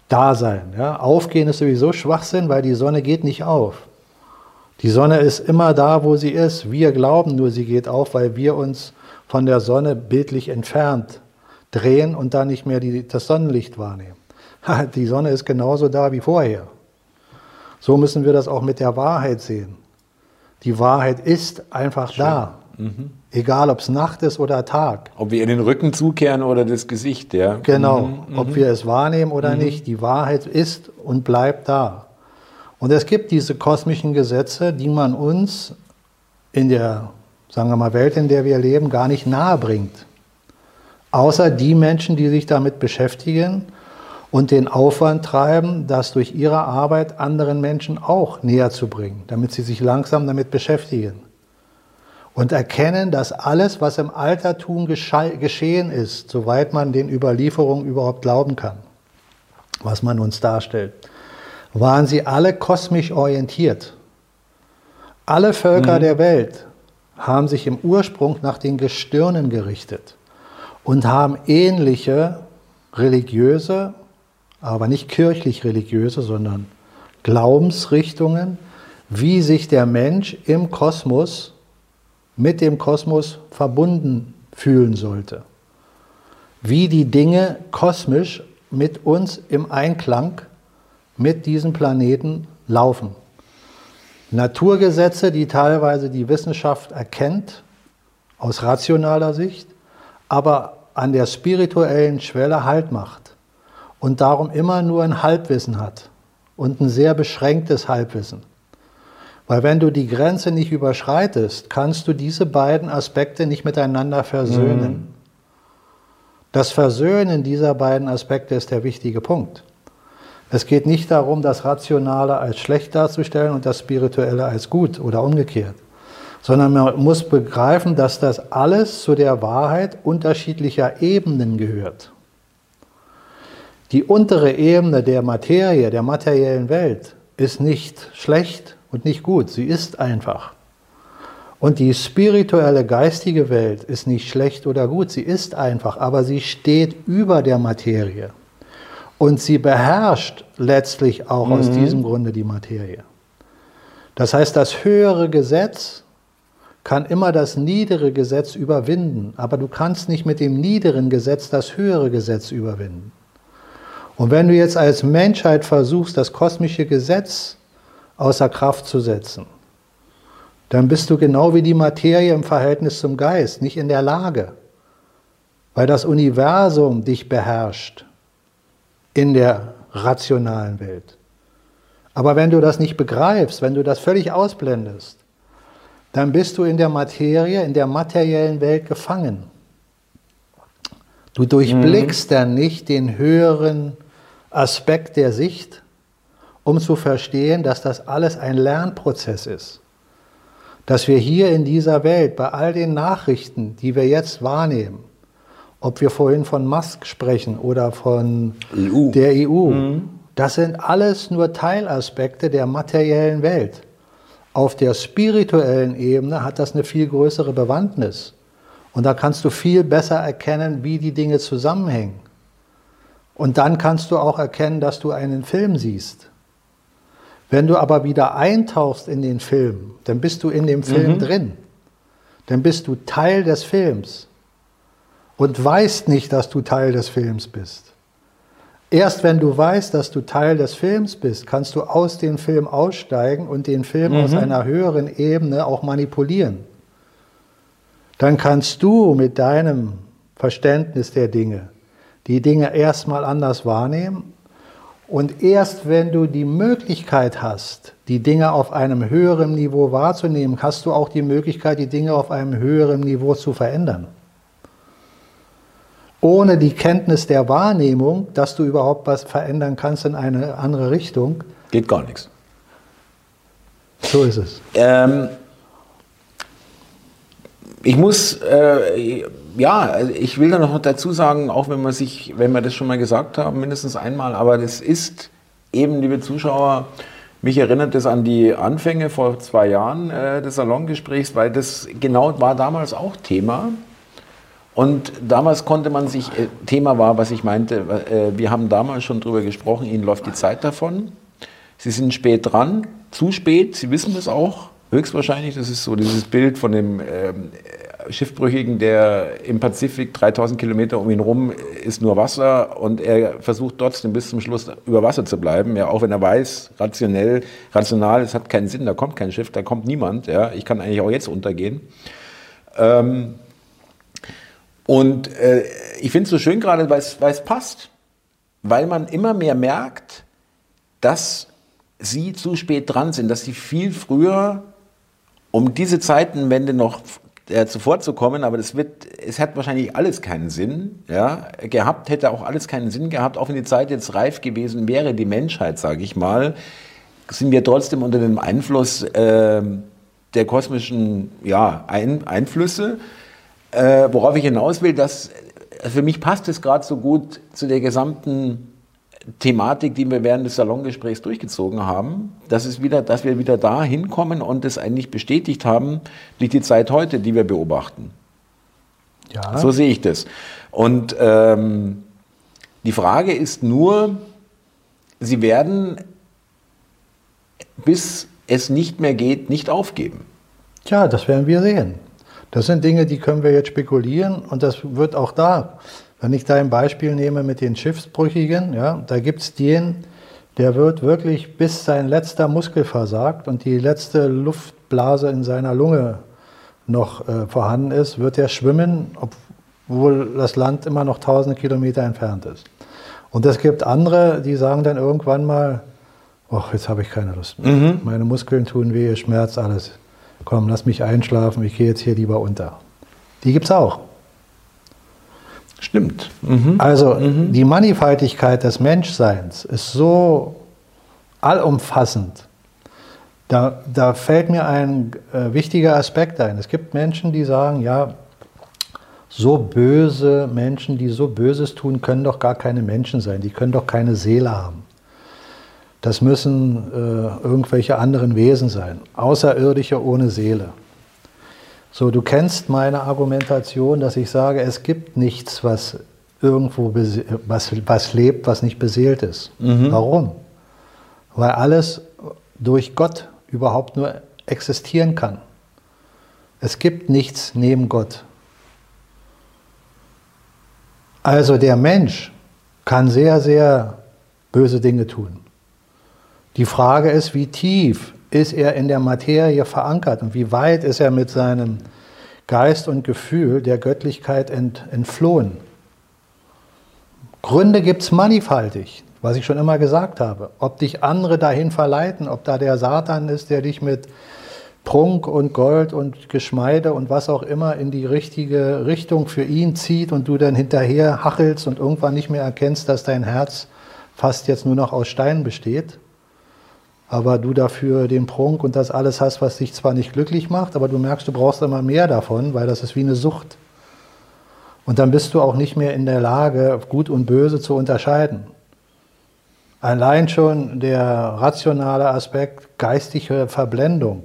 da sein. Ja? Aufgehen ist sowieso Schwachsinn, weil die Sonne geht nicht auf. Die Sonne ist immer da, wo sie ist. Wir glauben nur, sie geht auf, weil wir uns von der Sonne bildlich entfernt drehen und da nicht mehr die, das Sonnenlicht wahrnehmen. Die Sonne ist genauso da wie vorher. So müssen wir das auch mit der Wahrheit sehen. Die Wahrheit ist einfach da. Mhm. Egal, ob es Nacht ist oder Tag. Ob wir in den Rücken zukehren oder das Gesicht, ja. Genau, mhm. ob wir es wahrnehmen oder mhm. nicht. Die Wahrheit ist und bleibt da. Und es gibt diese kosmischen Gesetze, die man uns in der, sagen wir mal, Welt, in der wir leben, gar nicht nahe bringt. Außer die Menschen, die sich damit beschäftigen und den Aufwand treiben, das durch ihre Arbeit anderen Menschen auch näher zu bringen, damit sie sich langsam damit beschäftigen. Und erkennen, dass alles, was im Altertum geschehen ist, soweit man den Überlieferungen überhaupt glauben kann, was man uns darstellt, waren sie alle kosmisch orientiert. Alle Völker mhm. der Welt haben sich im Ursprung nach den Gestirnen gerichtet und haben ähnliche religiöse, aber nicht kirchlich religiöse, sondern Glaubensrichtungen, wie sich der Mensch im Kosmos mit dem Kosmos verbunden fühlen sollte. Wie die Dinge kosmisch mit uns im Einklang mit diesem Planeten laufen. Naturgesetze, die teilweise die Wissenschaft erkennt, aus rationaler Sicht, aber an der spirituellen Schwelle Halt macht und darum immer nur ein Halbwissen hat und ein sehr beschränktes Halbwissen. Weil wenn du die Grenze nicht überschreitest, kannst du diese beiden Aspekte nicht miteinander versöhnen. Mhm. Das Versöhnen dieser beiden Aspekte ist der wichtige Punkt. Es geht nicht darum, das Rationale als schlecht darzustellen und das Spirituelle als gut oder umgekehrt, sondern man muss begreifen, dass das alles zu der Wahrheit unterschiedlicher Ebenen gehört. Die untere Ebene der Materie, der materiellen Welt, ist nicht schlecht und nicht gut, sie ist einfach. Und die spirituelle, geistige Welt ist nicht schlecht oder gut, sie ist einfach, aber sie steht über der Materie. Und sie beherrscht letztlich auch mhm. aus diesem Grunde die Materie. Das heißt, das höhere Gesetz kann immer das niedere Gesetz überwinden, aber du kannst nicht mit dem niederen Gesetz das höhere Gesetz überwinden. Und wenn du jetzt als Menschheit versuchst, das kosmische Gesetz außer Kraft zu setzen, dann bist du genau wie die Materie im Verhältnis zum Geist nicht in der Lage, weil das Universum dich beherrscht in der rationalen Welt. Aber wenn du das nicht begreifst, wenn du das völlig ausblendest, dann bist du in der Materie, in der materiellen Welt gefangen. Du durchblickst mhm. dann nicht den höheren Aspekt der Sicht, um zu verstehen, dass das alles ein Lernprozess ist. Dass wir hier in dieser Welt bei all den Nachrichten, die wir jetzt wahrnehmen, ob wir vorhin von Musk sprechen oder von EU. der EU. Mhm. Das sind alles nur Teilaspekte der materiellen Welt. Auf der spirituellen Ebene hat das eine viel größere Bewandtnis. Und da kannst du viel besser erkennen, wie die Dinge zusammenhängen. Und dann kannst du auch erkennen, dass du einen Film siehst. Wenn du aber wieder eintauchst in den Film, dann bist du in dem Film mhm. drin. Dann bist du Teil des Films und weißt nicht, dass du Teil des Films bist. Erst wenn du weißt, dass du Teil des Films bist, kannst du aus dem Film aussteigen und den Film mhm. aus einer höheren Ebene auch manipulieren. Dann kannst du mit deinem Verständnis der Dinge die Dinge erstmal anders wahrnehmen und erst wenn du die Möglichkeit hast, die Dinge auf einem höheren Niveau wahrzunehmen, hast du auch die Möglichkeit, die Dinge auf einem höheren Niveau zu verändern ohne die Kenntnis der Wahrnehmung, dass du überhaupt was verändern kannst in eine andere Richtung. Geht gar nichts. So ist es. Ähm, ich muss, äh, ja, ich will da noch dazu sagen, auch wenn man sich, wenn wir das schon mal gesagt haben, mindestens einmal, aber das ist eben, liebe Zuschauer, mich erinnert das an die Anfänge vor zwei Jahren äh, des Salongesprächs, weil das genau war damals auch Thema. Und damals konnte man sich, äh, Thema war, was ich meinte, äh, wir haben damals schon drüber gesprochen, Ihnen läuft die Zeit davon. Sie sind spät dran, zu spät, Sie wissen das auch, höchstwahrscheinlich. Das ist so dieses Bild von dem ähm, Schiffbrüchigen, der im Pazifik 3000 Kilometer um ihn rum ist nur Wasser und er versucht trotzdem bis zum Schluss über Wasser zu bleiben, ja, auch wenn er weiß, rationell, rational, es hat keinen Sinn, da kommt kein Schiff, da kommt niemand, ja, ich kann eigentlich auch jetzt untergehen. Ähm, und äh, ich finde es so schön gerade, weil es passt. Weil man immer mehr merkt, dass sie zu spät dran sind, dass sie viel früher um diese Zeitenwende noch äh, zuvor zu kommen, aber das wird, es hat wahrscheinlich alles keinen Sinn, ja, gehabt, hätte auch alles keinen Sinn gehabt, auch wenn die Zeit jetzt reif gewesen wäre, die Menschheit, sage ich mal, sind wir trotzdem unter dem Einfluss äh, der kosmischen ja, Ein Einflüsse. Äh, worauf ich hinaus will, dass für mich passt es gerade so gut zu der gesamten Thematik, die wir während des Salongesprächs durchgezogen haben, dass, es wieder, dass wir wieder da hinkommen und es eigentlich bestätigt haben durch die Zeit heute, die wir beobachten. Ja. So sehe ich das. Und ähm, die Frage ist nur, Sie werden, bis es nicht mehr geht, nicht aufgeben. Ja, das werden wir sehen. Das sind Dinge, die können wir jetzt spekulieren und das wird auch da wenn ich da ein Beispiel nehme mit den Schiffsbrüchigen, ja, da gibt es den, der wird wirklich bis sein letzter Muskel versagt und die letzte Luftblase in seiner Lunge noch äh, vorhanden ist, wird er schwimmen, obwohl das Land immer noch tausende Kilometer entfernt ist. Und es gibt andere, die sagen dann irgendwann mal, ach, jetzt habe ich keine Lust mehr. Mhm. Meine Muskeln tun weh, Schmerz, alles. Komm, lass mich einschlafen, ich gehe jetzt hier lieber unter. Die gibt es auch. Stimmt. Mhm. Also mhm. die Mannigfaltigkeit des Menschseins ist so allumfassend. Da, da fällt mir ein äh, wichtiger Aspekt ein. Es gibt Menschen, die sagen, ja, so böse Menschen, die so Böses tun, können doch gar keine Menschen sein. Die können doch keine Seele haben. Das müssen äh, irgendwelche anderen Wesen sein. Außerirdische ohne Seele. So, du kennst meine Argumentation, dass ich sage, es gibt nichts, was irgendwo was, was lebt, was nicht beseelt ist. Mhm. Warum? Weil alles durch Gott überhaupt nur existieren kann. Es gibt nichts neben Gott. Also der Mensch kann sehr, sehr böse Dinge tun. Die Frage ist, wie tief ist er in der Materie verankert und wie weit ist er mit seinem Geist und Gefühl der Göttlichkeit ent, entflohen. Gründe gibt es mannigfaltig, was ich schon immer gesagt habe. Ob dich andere dahin verleiten, ob da der Satan ist, der dich mit Prunk und Gold und Geschmeide und was auch immer in die richtige Richtung für ihn zieht und du dann hinterher hachelst und irgendwann nicht mehr erkennst, dass dein Herz fast jetzt nur noch aus Stein besteht aber du dafür den Prunk und das alles hast, was dich zwar nicht glücklich macht, aber du merkst, du brauchst immer mehr davon, weil das ist wie eine Sucht. Und dann bist du auch nicht mehr in der Lage, gut und böse zu unterscheiden. Allein schon der rationale Aspekt geistige Verblendung.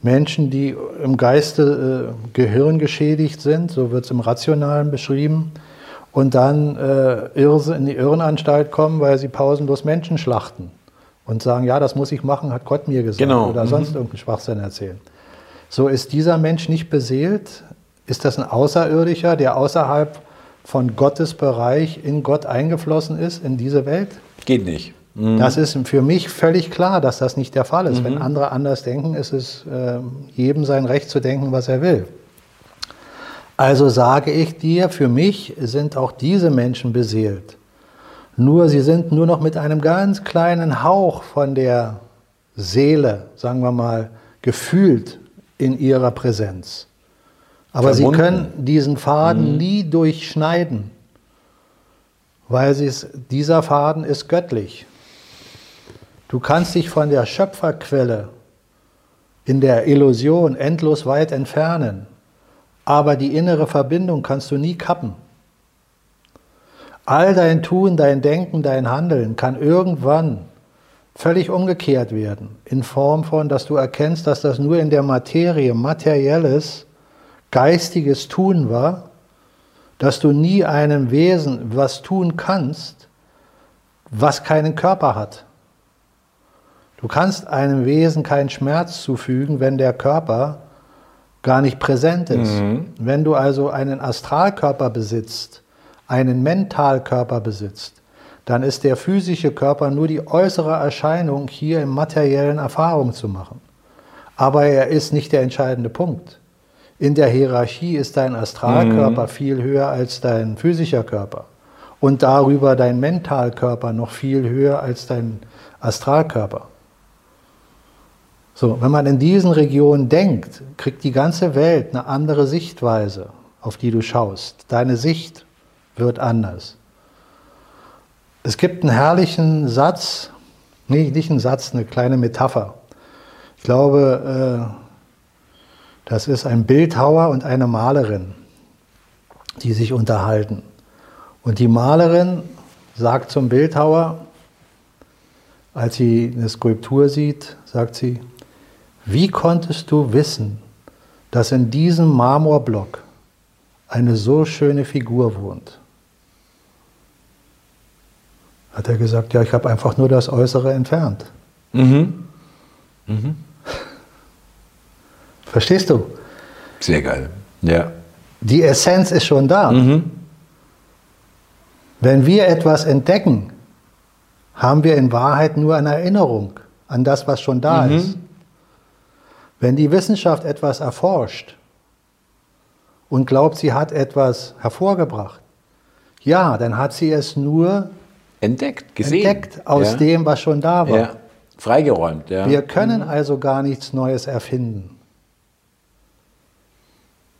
Menschen, die im Geiste äh, Gehirn geschädigt sind, so wird es im Rationalen beschrieben, und dann äh, in die Irrenanstalt kommen, weil sie pausenlos Menschen schlachten und sagen, ja, das muss ich machen, hat Gott mir gesagt genau. oder mhm. sonst irgendeinen Schwachsinn erzählen. So ist dieser Mensch nicht beseelt, ist das ein Außerirdischer, der außerhalb von Gottes Bereich in Gott eingeflossen ist, in diese Welt? Geht nicht. Mhm. Das ist für mich völlig klar, dass das nicht der Fall ist. Mhm. Wenn andere anders denken, ist es äh, jedem sein Recht zu denken, was er will. Also sage ich dir, für mich sind auch diese Menschen beseelt. Nur sie sind nur noch mit einem ganz kleinen Hauch von der Seele, sagen wir mal, gefühlt in ihrer Präsenz. Aber Verbunden. sie können diesen Faden mhm. nie durchschneiden, weil dieser Faden ist göttlich. Du kannst dich von der Schöpferquelle in der Illusion endlos weit entfernen, aber die innere Verbindung kannst du nie kappen. All dein Tun, dein Denken, dein Handeln kann irgendwann völlig umgekehrt werden, in Form von, dass du erkennst, dass das nur in der Materie materielles, geistiges Tun war, dass du nie einem Wesen was tun kannst, was keinen Körper hat. Du kannst einem Wesen keinen Schmerz zufügen, wenn der Körper gar nicht präsent ist. Mhm. Wenn du also einen Astralkörper besitzt, einen Mentalkörper besitzt, dann ist der physische Körper nur die äußere Erscheinung, hier im materiellen Erfahrung zu machen. Aber er ist nicht der entscheidende Punkt. In der Hierarchie ist dein Astralkörper mhm. viel höher als dein physischer Körper. Und darüber dein Mentalkörper noch viel höher als dein Astralkörper. So, wenn man in diesen Regionen denkt, kriegt die ganze Welt eine andere Sichtweise, auf die du schaust. Deine Sicht wird anders. Es gibt einen herrlichen Satz, nee, nicht einen Satz, eine kleine Metapher. Ich glaube, äh, das ist ein Bildhauer und eine Malerin, die sich unterhalten. Und die Malerin sagt zum Bildhauer, als sie eine Skulptur sieht, sagt sie, wie konntest du wissen, dass in diesem Marmorblock eine so schöne Figur wohnt? Hat er gesagt, ja, ich habe einfach nur das Äußere entfernt. Mhm. Mhm. Verstehst du? Sehr geil. Ja. Die Essenz ist schon da. Mhm. Wenn wir etwas entdecken, haben wir in Wahrheit nur eine Erinnerung an das, was schon da mhm. ist. Wenn die Wissenschaft etwas erforscht und glaubt, sie hat etwas hervorgebracht, ja, dann hat sie es nur entdeckt, gesehen. entdeckt aus ja. dem, was schon da war. Ja. Freigeräumt, ja. Wir können mhm. also gar nichts Neues erfinden.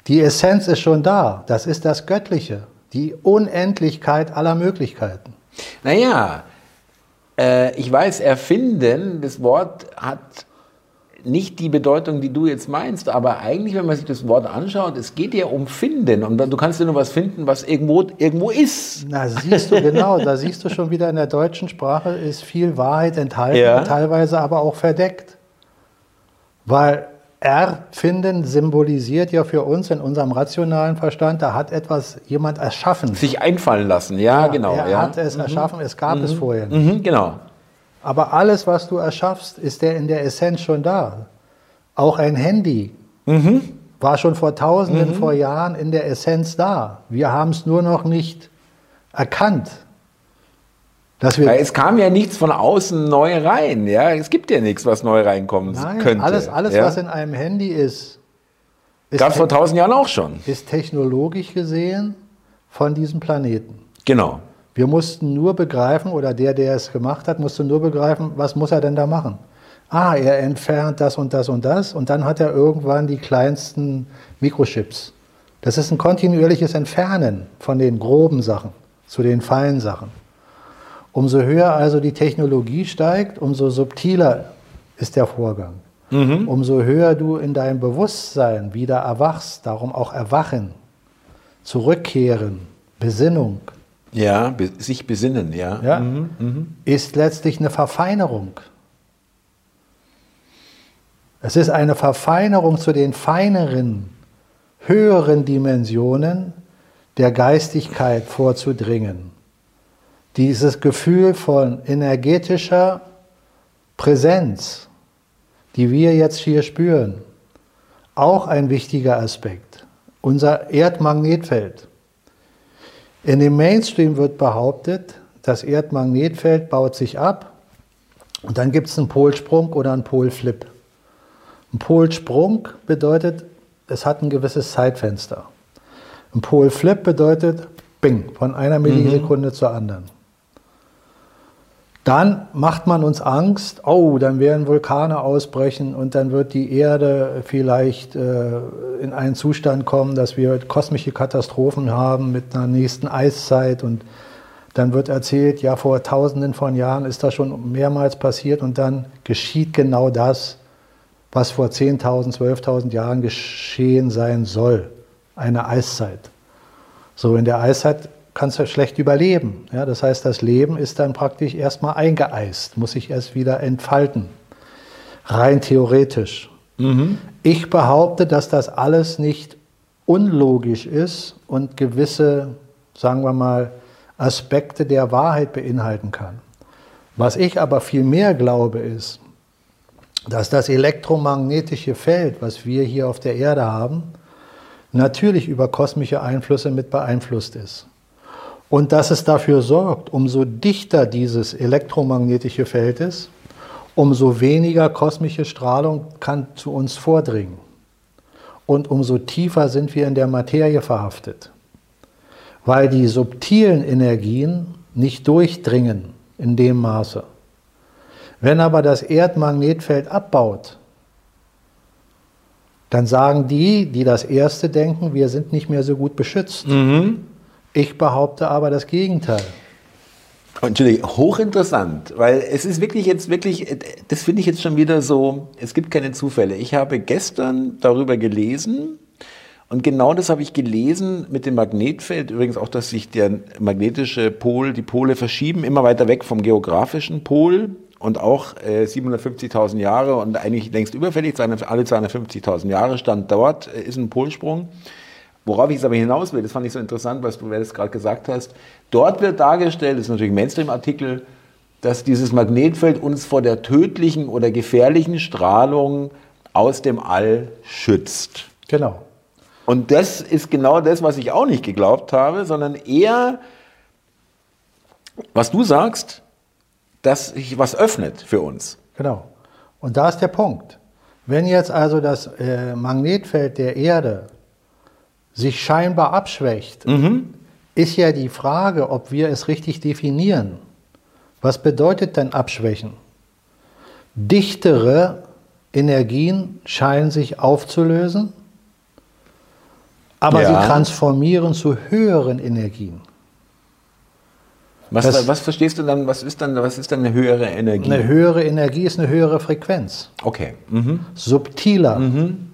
Die Essenz ist schon da. Das ist das Göttliche. Die Unendlichkeit aller Möglichkeiten. Naja, äh, ich weiß, erfinden, das Wort hat nicht die Bedeutung, die du jetzt meinst, aber eigentlich, wenn man sich das Wort anschaut, es geht ja um Finden. Und du kannst ja nur was finden, was irgendwo, irgendwo ist. Na, siehst du, genau, da siehst du schon wieder in der deutschen Sprache ist viel Wahrheit enthalten, ja. teilweise aber auch verdeckt. Weil Erfinden symbolisiert ja für uns in unserem rationalen Verstand, da hat etwas jemand erschaffen. Sich einfallen lassen, ja, ja genau. Er ja. hat es mhm. erschaffen, es gab mhm. es vorher nicht. Mhm, genau. Aber alles, was du erschaffst, ist der in der Essenz schon da. Auch ein Handy mhm. war schon vor Tausenden, mhm. vor Jahren in der Essenz da. Wir haben es nur noch nicht erkannt. Dass wir es kam ja nichts von außen neu rein. Ja? Es gibt ja nichts, was neu reinkommen Nein, könnte. Alles, alles ja? was in einem Handy ist, ist gab es vor tausend Jahren auch schon. Ist technologisch gesehen von diesem Planeten. Genau. Wir mussten nur begreifen, oder der, der es gemacht hat, musste nur begreifen, was muss er denn da machen? Ah, er entfernt das und das und das und dann hat er irgendwann die kleinsten Mikrochips. Das ist ein kontinuierliches Entfernen von den groben Sachen zu den feinen Sachen. Umso höher also die Technologie steigt, umso subtiler ist der Vorgang. Mhm. Umso höher du in deinem Bewusstsein wieder erwachst, darum auch erwachen, zurückkehren, Besinnung. Ja, be sich besinnen, ja. ja mhm. Mhm. Ist letztlich eine Verfeinerung. Es ist eine Verfeinerung zu den feineren, höheren Dimensionen der Geistigkeit vorzudringen dieses Gefühl von energetischer Präsenz, die wir jetzt hier spüren, auch ein wichtiger Aspekt. Unser Erdmagnetfeld. In dem Mainstream wird behauptet, das Erdmagnetfeld baut sich ab und dann gibt es einen Polsprung oder einen Polflip. Ein Polsprung bedeutet, es hat ein gewisses Zeitfenster. Ein Polflip bedeutet, bing, von einer Millisekunde mhm. zur anderen. Dann macht man uns Angst, oh, dann werden Vulkane ausbrechen und dann wird die Erde vielleicht äh, in einen Zustand kommen, dass wir kosmische Katastrophen haben mit einer nächsten Eiszeit. Und dann wird erzählt, ja, vor tausenden von Jahren ist das schon mehrmals passiert. Und dann geschieht genau das, was vor 10.000, 12.000 Jahren geschehen sein soll, eine Eiszeit. So, in der Eiszeit kannst du schlecht überleben. Ja, das heißt, das Leben ist dann praktisch erstmal eingeeist, muss sich erst wieder entfalten. Rein theoretisch. Mhm. Ich behaupte, dass das alles nicht unlogisch ist und gewisse, sagen wir mal, Aspekte der Wahrheit beinhalten kann. Was ich aber viel mehr glaube, ist, dass das elektromagnetische Feld, was wir hier auf der Erde haben, natürlich über kosmische Einflüsse mit beeinflusst ist. Und dass es dafür sorgt, umso dichter dieses elektromagnetische Feld ist, umso weniger kosmische Strahlung kann zu uns vordringen. und umso tiefer sind wir in der Materie verhaftet. Weil die subtilen Energien nicht durchdringen in dem Maße. Wenn aber das Erdmagnetfeld abbaut, dann sagen die, die das Erste denken, wir sind nicht mehr so gut beschützt. Mhm. Ich behaupte aber das Gegenteil. Entschuldigung, hochinteressant, weil es ist wirklich jetzt wirklich, das finde ich jetzt schon wieder so, es gibt keine Zufälle. Ich habe gestern darüber gelesen und genau das habe ich gelesen mit dem Magnetfeld, übrigens auch, dass sich der magnetische Pol, die Pole verschieben, immer weiter weg vom geografischen Pol und auch äh, 750.000 Jahre und eigentlich längst überfällig, alle 250.000 Jahre stand dort, äh, ist ein Polsprung. Worauf ich jetzt aber hinaus will, das fand ich so interessant, was du das gerade gesagt hast. Dort wird dargestellt, das ist natürlich ein Mainstream-Artikel, dass dieses Magnetfeld uns vor der tödlichen oder gefährlichen Strahlung aus dem All schützt. Genau. Und das ist genau das, was ich auch nicht geglaubt habe, sondern eher, was du sagst, dass sich was öffnet für uns. Genau. Und da ist der Punkt. Wenn jetzt also das äh, Magnetfeld der Erde sich scheinbar abschwächt, mhm. ist ja die Frage, ob wir es richtig definieren. Was bedeutet denn abschwächen? Dichtere Energien scheinen sich aufzulösen, aber ja. sie transformieren zu höheren Energien. Was, das, was, verstehst du dann, was ist dann, was ist dann eine höhere Energie? Eine höhere Energie ist eine höhere Frequenz. Okay. Mhm. Subtiler. Mhm.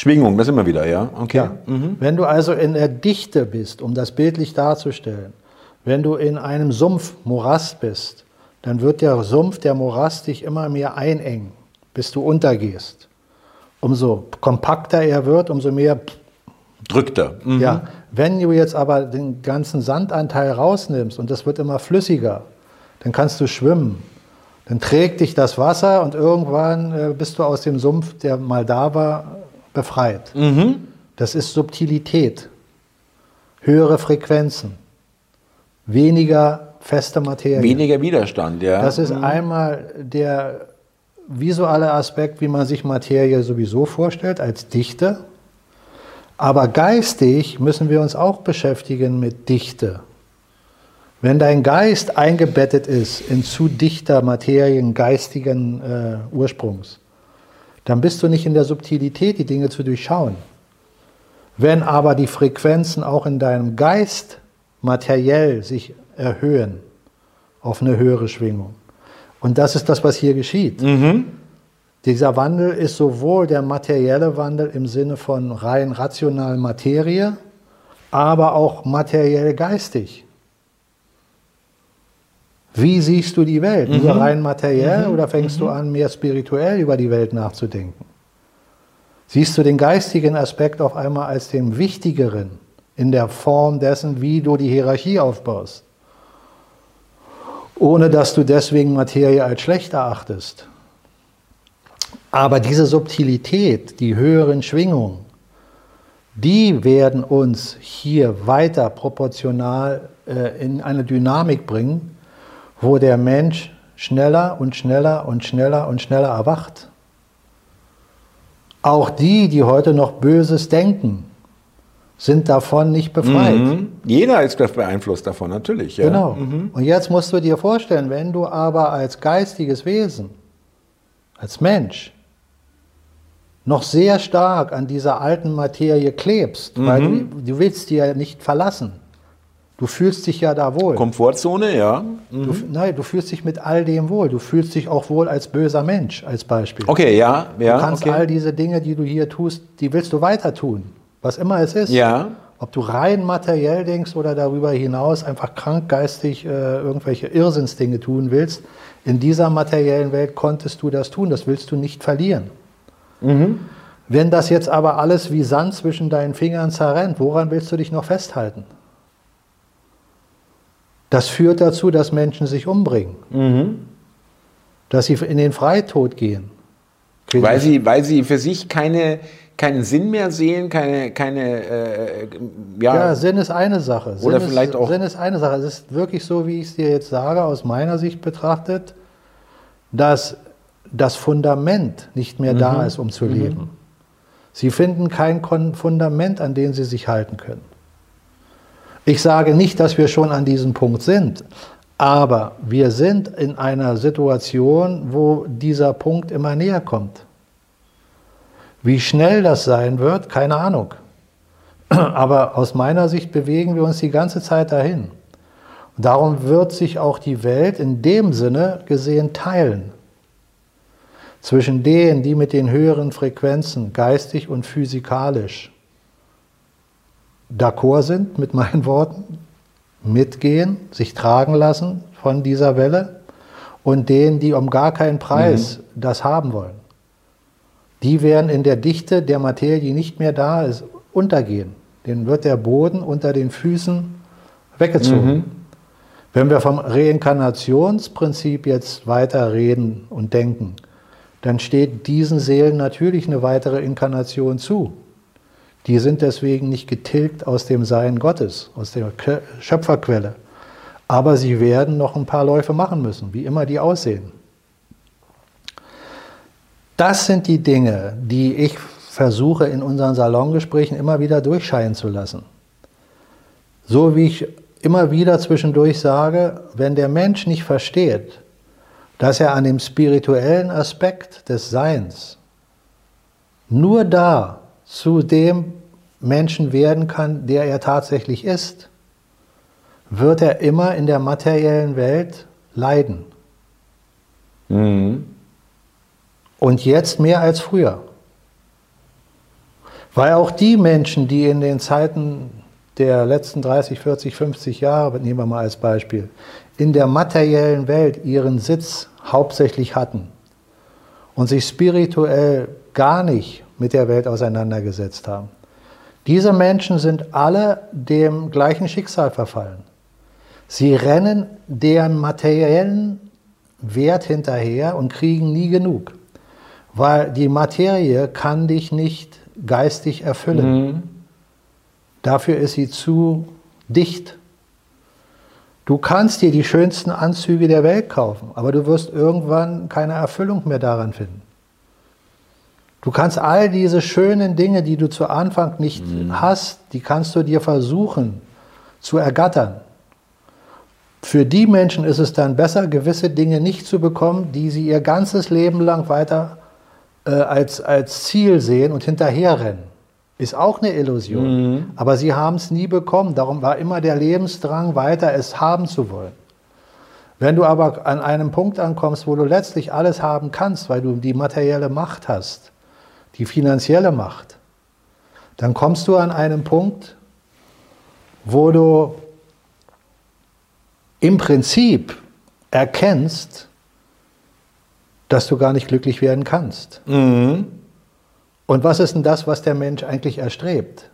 Schwingung, das immer wieder, ja. Okay. Ja. Mhm. Wenn du also in der Dichte bist, um das bildlich darzustellen, wenn du in einem Sumpf Morast bist, dann wird der Sumpf, der Morast dich immer mehr einengen, bis du untergehst. Umso kompakter er wird, umso mehr drückt er. Mhm. Ja. Wenn du jetzt aber den ganzen Sandanteil rausnimmst und das wird immer flüssiger, dann kannst du schwimmen. Dann trägt dich das Wasser und irgendwann äh, bist du aus dem Sumpf, der mal da war, befreit. Mhm. Das ist Subtilität, höhere Frequenzen, weniger feste Materie. Weniger Widerstand, ja. Das ist mhm. einmal der visuelle Aspekt, wie man sich Materie sowieso vorstellt, als Dichte. Aber geistig müssen wir uns auch beschäftigen mit Dichte. Wenn dein Geist eingebettet ist in zu dichter Materien geistigen äh, Ursprungs, dann bist du nicht in der Subtilität, die Dinge zu durchschauen. Wenn aber die Frequenzen auch in deinem Geist materiell sich erhöhen auf eine höhere Schwingung, und das ist das, was hier geschieht. Mhm. Dieser Wandel ist sowohl der materielle Wandel im Sinne von rein rationalen Materie, aber auch materiell geistig. Wie siehst du die Welt? Mhm. Nur rein materiell mhm. oder fängst mhm. du an, mehr spirituell über die Welt nachzudenken? Siehst du den geistigen Aspekt auf einmal als den wichtigeren in der Form dessen, wie du die Hierarchie aufbaust? Ohne dass du deswegen Materie als schlecht erachtest. Aber diese Subtilität, die höheren Schwingungen, die werden uns hier weiter proportional äh, in eine Dynamik bringen, wo der Mensch schneller und schneller und schneller und schneller erwacht. Auch die, die heute noch Böses denken, sind davon nicht befreit. Mhm. Jeder ist beeinflusst davon, natürlich. Ja. Genau. Mhm. Und jetzt musst du dir vorstellen, wenn du aber als geistiges Wesen, als Mensch, noch sehr stark an dieser alten Materie klebst, mhm. weil du, du willst die ja nicht verlassen. Du fühlst dich ja da wohl. Komfortzone, ja. Mhm. Du, nein, du fühlst dich mit all dem wohl. Du fühlst dich auch wohl als böser Mensch, als Beispiel. Okay, ja. ja du kannst okay. all diese Dinge, die du hier tust, die willst du weiter tun. Was immer es ist. Ja. Ob du rein materiell denkst oder darüber hinaus einfach krankgeistig äh, irgendwelche Irrsinnsdinge tun willst, in dieser materiellen Welt konntest du das tun. Das willst du nicht verlieren. Mhm. Wenn das jetzt aber alles wie Sand zwischen deinen Fingern zerrennt, woran willst du dich noch festhalten? Das führt dazu, dass Menschen sich umbringen. Mhm. Dass sie in den Freitod gehen. Weil sie, weil sie für sich keine, keinen Sinn mehr sehen, keine, keine äh, ja. ja. Sinn ist eine Sache. Sinn oder vielleicht ist, auch. Sinn ist eine Sache. Es ist wirklich so, wie ich es dir jetzt sage, aus meiner Sicht betrachtet, dass das Fundament nicht mehr mhm. da ist, um zu mhm. leben. Sie finden kein Fundament, an dem sie sich halten können. Ich sage nicht, dass wir schon an diesem Punkt sind, aber wir sind in einer Situation, wo dieser Punkt immer näher kommt. Wie schnell das sein wird, keine Ahnung. Aber aus meiner Sicht bewegen wir uns die ganze Zeit dahin. Und darum wird sich auch die Welt in dem Sinne gesehen teilen. Zwischen denen, die mit den höheren Frequenzen, geistig und physikalisch, d'accord sind mit meinen Worten, mitgehen, sich tragen lassen von dieser Welle, und denen, die um gar keinen Preis mhm. das haben wollen. Die werden in der Dichte der Materie, die nicht mehr da ist, untergehen. Denen wird der Boden unter den Füßen weggezogen. Mhm. Wenn wir vom Reinkarnationsprinzip jetzt weiter reden und denken, dann steht diesen Seelen natürlich eine weitere Inkarnation zu. Die sind deswegen nicht getilgt aus dem Sein Gottes, aus der Schöpferquelle. Aber sie werden noch ein paar Läufe machen müssen, wie immer die aussehen. Das sind die Dinge, die ich versuche in unseren Salongesprächen immer wieder durchscheinen zu lassen. So wie ich immer wieder zwischendurch sage, wenn der Mensch nicht versteht, dass er an dem spirituellen Aspekt des Seins nur da zu dem Menschen werden kann, der er tatsächlich ist, wird er immer in der materiellen Welt leiden. Mhm. Und jetzt mehr als früher. Weil auch die Menschen, die in den Zeiten der letzten 30, 40, 50 Jahre, nehmen wir mal als Beispiel, in der materiellen Welt ihren Sitz hauptsächlich hatten und sich spirituell gar nicht mit der Welt auseinandergesetzt haben. Diese Menschen sind alle dem gleichen Schicksal verfallen. Sie rennen deren materiellen Wert hinterher und kriegen nie genug, weil die Materie kann dich nicht geistig erfüllen. Mhm. Dafür ist sie zu dicht. Du kannst dir die schönsten Anzüge der Welt kaufen, aber du wirst irgendwann keine Erfüllung mehr daran finden. Du kannst all diese schönen Dinge, die du zu Anfang nicht mhm. hast, die kannst du dir versuchen zu ergattern. Für die Menschen ist es dann besser, gewisse Dinge nicht zu bekommen, die sie ihr ganzes Leben lang weiter äh, als, als Ziel sehen und hinterherrennen. Ist auch eine Illusion. Mhm. Aber sie haben es nie bekommen. Darum war immer der Lebensdrang, weiter es haben zu wollen. Wenn du aber an einem Punkt ankommst, wo du letztlich alles haben kannst, weil du die materielle Macht hast, die finanzielle Macht, dann kommst du an einen Punkt, wo du im Prinzip erkennst, dass du gar nicht glücklich werden kannst. Mhm. Und was ist denn das, was der Mensch eigentlich erstrebt?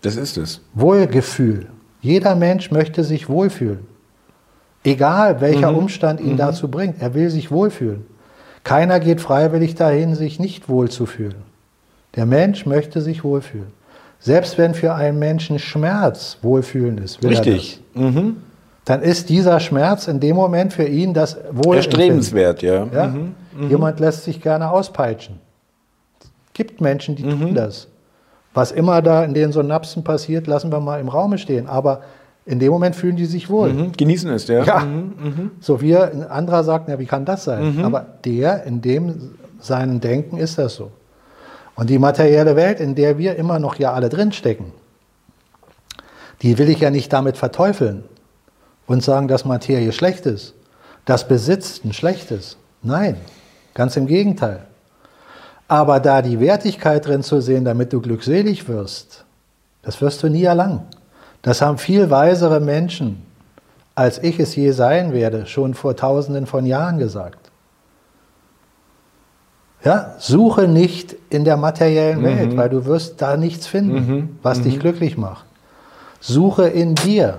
Das ist es. Wohlgefühl. Jeder Mensch möchte sich wohlfühlen. Egal, welcher mhm. Umstand ihn mhm. dazu bringt. Er will sich wohlfühlen. Keiner geht freiwillig dahin, sich nicht wohlzufühlen. Der Mensch möchte sich wohlfühlen. Selbst wenn für einen Menschen Schmerz Wohlfühlen ist. Richtig. Mhm dann ist dieser Schmerz in dem Moment für ihn das Wohl. Erstrebenswert, ja. ja? Mhm. Mhm. Jemand lässt sich gerne auspeitschen. Es gibt Menschen, die mhm. tun das. Was immer da in den Synapsen passiert, lassen wir mal im Raume stehen. Aber in dem Moment fühlen die sich wohl. Mhm. Genießen es, ja. ja. Mhm. Mhm. So wie ein anderer sagt, ja, wie kann das sein? Aber der, in dem seinen Denken ist das so. Und die materielle Welt, in der wir immer noch ja alle drinstecken, die will ich ja nicht damit verteufeln und sagen, dass Materie schlecht ist, dass Besitzen schlecht ist. Nein, ganz im Gegenteil. Aber da die Wertigkeit drin zu sehen, damit du glückselig wirst, das wirst du nie erlangen. Das haben viel weisere Menschen, als ich es je sein werde, schon vor tausenden von Jahren gesagt. Ja, suche nicht in der materiellen mhm. Welt, weil du wirst da nichts finden, mhm. was mhm. dich glücklich macht. Suche in dir.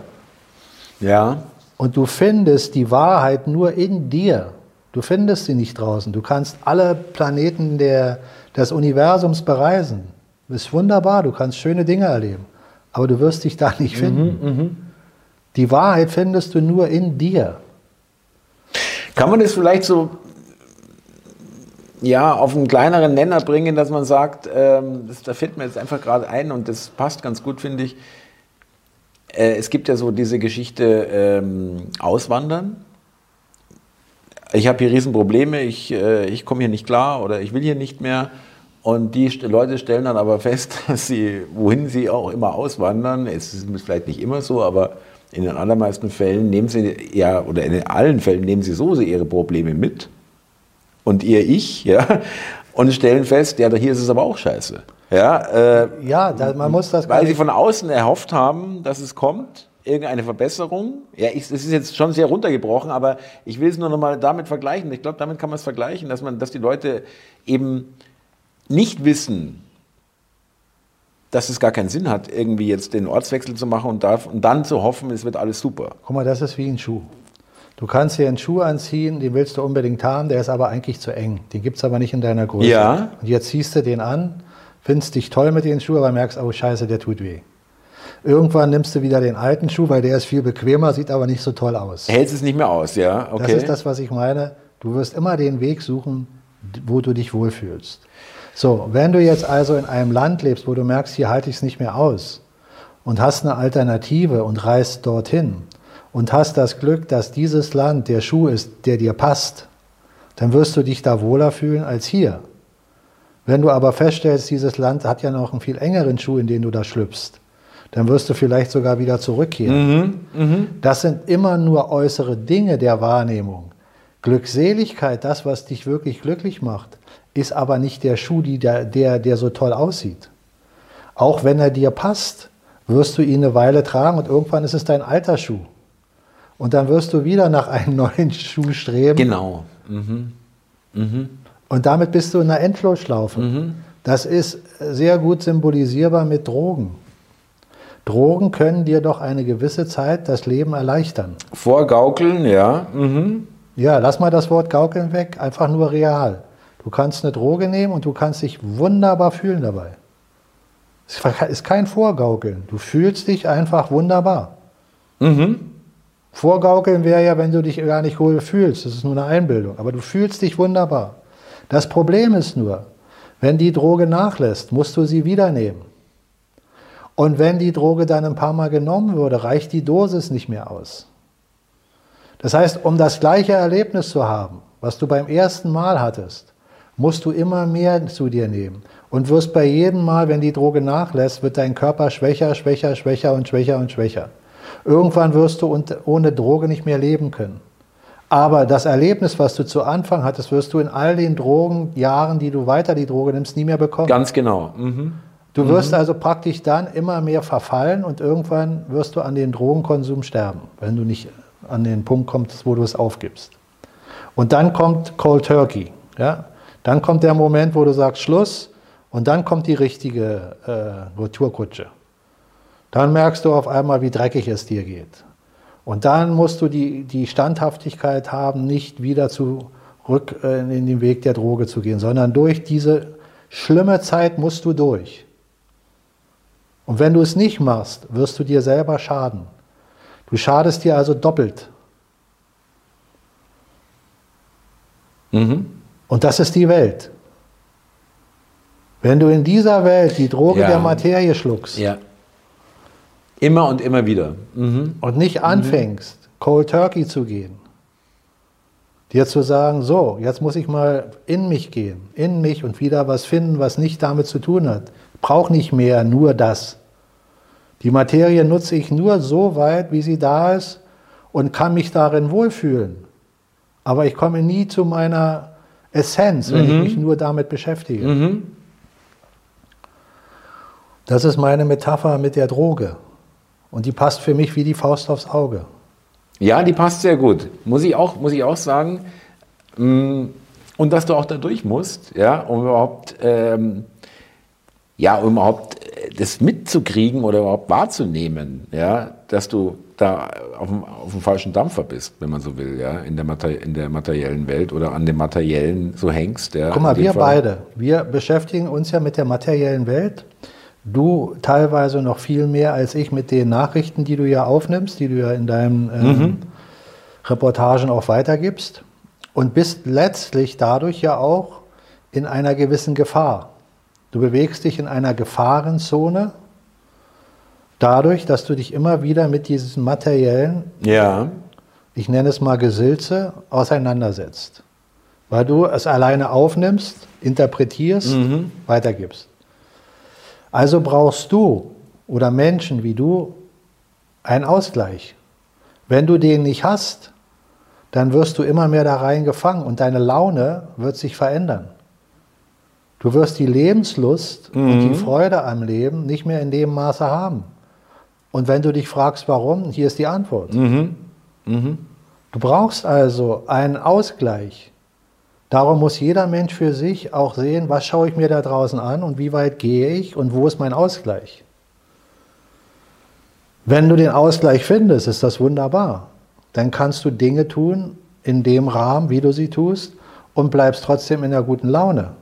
Ja. Und du findest die Wahrheit nur in dir. Du findest sie nicht draußen. Du kannst alle Planeten der, des Universums bereisen. Ist wunderbar, du kannst schöne Dinge erleben. Aber du wirst dich da nicht finden. Mhm, mh. Die Wahrheit findest du nur in dir. Kann man das vielleicht so ja, auf einen kleineren Nenner bringen, dass man sagt, ähm, das, da fällt mir jetzt einfach gerade ein und das passt ganz gut, finde ich. Äh, es gibt ja so diese Geschichte ähm, Auswandern. Ich habe hier Riesenprobleme, ich, äh, ich komme hier nicht klar oder ich will hier nicht mehr. Und die Leute stellen dann aber fest, dass sie, wohin sie auch immer auswandern, es ist vielleicht nicht immer so, aber in den allermeisten Fällen nehmen sie ja, oder in allen Fällen nehmen sie so ihre Probleme mit und ihr Ich, ja, und stellen fest, ja, hier ist es aber auch scheiße. Ja, äh, ja da, man muss das. Weil sie von außen erhofft haben, dass es kommt, irgendeine Verbesserung. Ja, es ist jetzt schon sehr runtergebrochen, aber ich will es nur noch mal damit vergleichen. Ich glaube, damit kann man es vergleichen, dass man, dass die Leute eben nicht wissen, dass es gar keinen Sinn hat, irgendwie jetzt den Ortswechsel zu machen und, darf, und dann zu hoffen, es wird alles super. Guck mal, das ist wie ein Schuh. Du kannst dir einen Schuh anziehen, den willst du unbedingt haben, der ist aber eigentlich zu eng. Den gibt es aber nicht in deiner Größe. Ja. Und jetzt ziehst du den an, findest dich toll mit dem Schuh, aber merkst, oh scheiße, der tut weh. Irgendwann nimmst du wieder den alten Schuh, weil der ist viel bequemer, sieht aber nicht so toll aus. Hältst es nicht mehr aus, ja? Okay. Das ist das, was ich meine. Du wirst immer den Weg suchen, wo du dich wohlfühlst. So, wenn du jetzt also in einem Land lebst, wo du merkst, hier halte ich es nicht mehr aus und hast eine Alternative und reist dorthin und hast das Glück, dass dieses Land der Schuh ist, der dir passt, dann wirst du dich da wohler fühlen als hier. Wenn du aber feststellst, dieses Land hat ja noch einen viel engeren Schuh, in den du da schlüpfst, dann wirst du vielleicht sogar wieder zurückkehren. Mhm, mh. Das sind immer nur äußere Dinge der Wahrnehmung. Glückseligkeit, das, was dich wirklich glücklich macht, ist aber nicht der Schuh, der, der, der so toll aussieht. Auch wenn er dir passt, wirst du ihn eine Weile tragen und irgendwann ist es dein alter Schuh. Und dann wirst du wieder nach einem neuen Schuh streben. Genau. Mhm. Mhm. Und damit bist du in einer Endlosschlaufe. Mhm. Das ist sehr gut symbolisierbar mit Drogen. Drogen können dir doch eine gewisse Zeit das Leben erleichtern. Vorgaukeln, ja. Mhm. Ja, lass mal das Wort gaukeln weg, einfach nur real. Du kannst eine Droge nehmen und du kannst dich wunderbar fühlen dabei. Es ist kein Vorgaukeln. Du fühlst dich einfach wunderbar. Mhm. Vorgaukeln wäre ja, wenn du dich gar nicht wohl fühlst. Das ist nur eine Einbildung. Aber du fühlst dich wunderbar. Das Problem ist nur, wenn die Droge nachlässt, musst du sie wieder nehmen. Und wenn die Droge dann ein paar Mal genommen würde, reicht die Dosis nicht mehr aus. Das heißt, um das gleiche Erlebnis zu haben, was du beim ersten Mal hattest, musst du immer mehr zu dir nehmen. Und wirst bei jedem Mal, wenn die Droge nachlässt, wird dein Körper schwächer, schwächer, schwächer und schwächer und schwächer. Irgendwann wirst du ohne Droge nicht mehr leben können. Aber das Erlebnis, was du zu Anfang hattest, wirst du in all den Drogenjahren, die du weiter die Droge nimmst, nie mehr bekommen. Ganz genau. Mhm. Du wirst mhm. also praktisch dann immer mehr verfallen und irgendwann wirst du an den Drogenkonsum sterben, wenn du nicht an den Punkt kommst, wo du es aufgibst. Und dann kommt Cold Turkey. Ja? Dann kommt der Moment, wo du sagst Schluss und dann kommt die richtige äh, Retourkutsche. Dann merkst du auf einmal, wie dreckig es dir geht. Und dann musst du die, die Standhaftigkeit haben, nicht wieder zurück äh, in den Weg der Droge zu gehen, sondern durch diese schlimme Zeit musst du durch. Und wenn du es nicht machst, wirst du dir selber schaden. Du schadest dir also doppelt. Mhm. Und das ist die Welt. Wenn du in dieser Welt die Droge ja. der Materie schluckst ja. immer und immer wieder mhm. und nicht anfängst, mhm. Cold Turkey zu gehen, dir zu sagen, so, jetzt muss ich mal in mich gehen, in mich und wieder was finden, was nicht damit zu tun hat. Brauche nicht mehr nur das. Die Materie nutze ich nur so weit, wie sie da ist und kann mich darin wohlfühlen. Aber ich komme nie zu meiner Essenz, wenn mhm. ich mich nur damit beschäftige. Mhm. Das ist meine Metapher mit der Droge. Und die passt für mich wie die Faust aufs Auge. Ja, die passt sehr gut. Muss ich auch, muss ich auch sagen. Mm, und dass du auch da durch musst, ja, um überhaupt, ähm, ja, um überhaupt das mitzukriegen oder überhaupt wahrzunehmen, ja, dass du da auf dem, auf dem falschen Dampfer bist, wenn man so will, ja, in der, Mater in der materiellen Welt oder an dem Materiellen so hängst. Ja, Guck mal, wir Fall. beide, wir beschäftigen uns ja mit der materiellen Welt. Du teilweise noch viel mehr als ich mit den Nachrichten, die du ja aufnimmst, die du ja in deinen ähm, mhm. Reportagen auch weitergibst und bist letztlich dadurch ja auch in einer gewissen Gefahr. Du bewegst dich in einer Gefahrenzone dadurch, dass du dich immer wieder mit diesen materiellen, Ja. ich nenne es mal Gesilze, auseinandersetzt. Weil du es alleine aufnimmst, interpretierst, weitergibst. Also brauchst du oder Menschen wie du einen Ausgleich. Wenn du den nicht hast, dann wirst du immer mehr da rein gefangen und deine Laune wird sich verändern. Du wirst die Lebenslust und die Freude am Leben nicht mehr in dem Maße haben. Und wenn du dich fragst, warum, hier ist die Antwort. Du brauchst also einen Ausgleich. Darum muss jeder Mensch für sich auch sehen, was schaue ich mir da draußen an und wie weit gehe ich und wo ist mein Ausgleich. Wenn du den Ausgleich findest, ist das wunderbar. Dann kannst du Dinge tun in dem Rahmen, wie du sie tust und bleibst trotzdem in der guten Laune.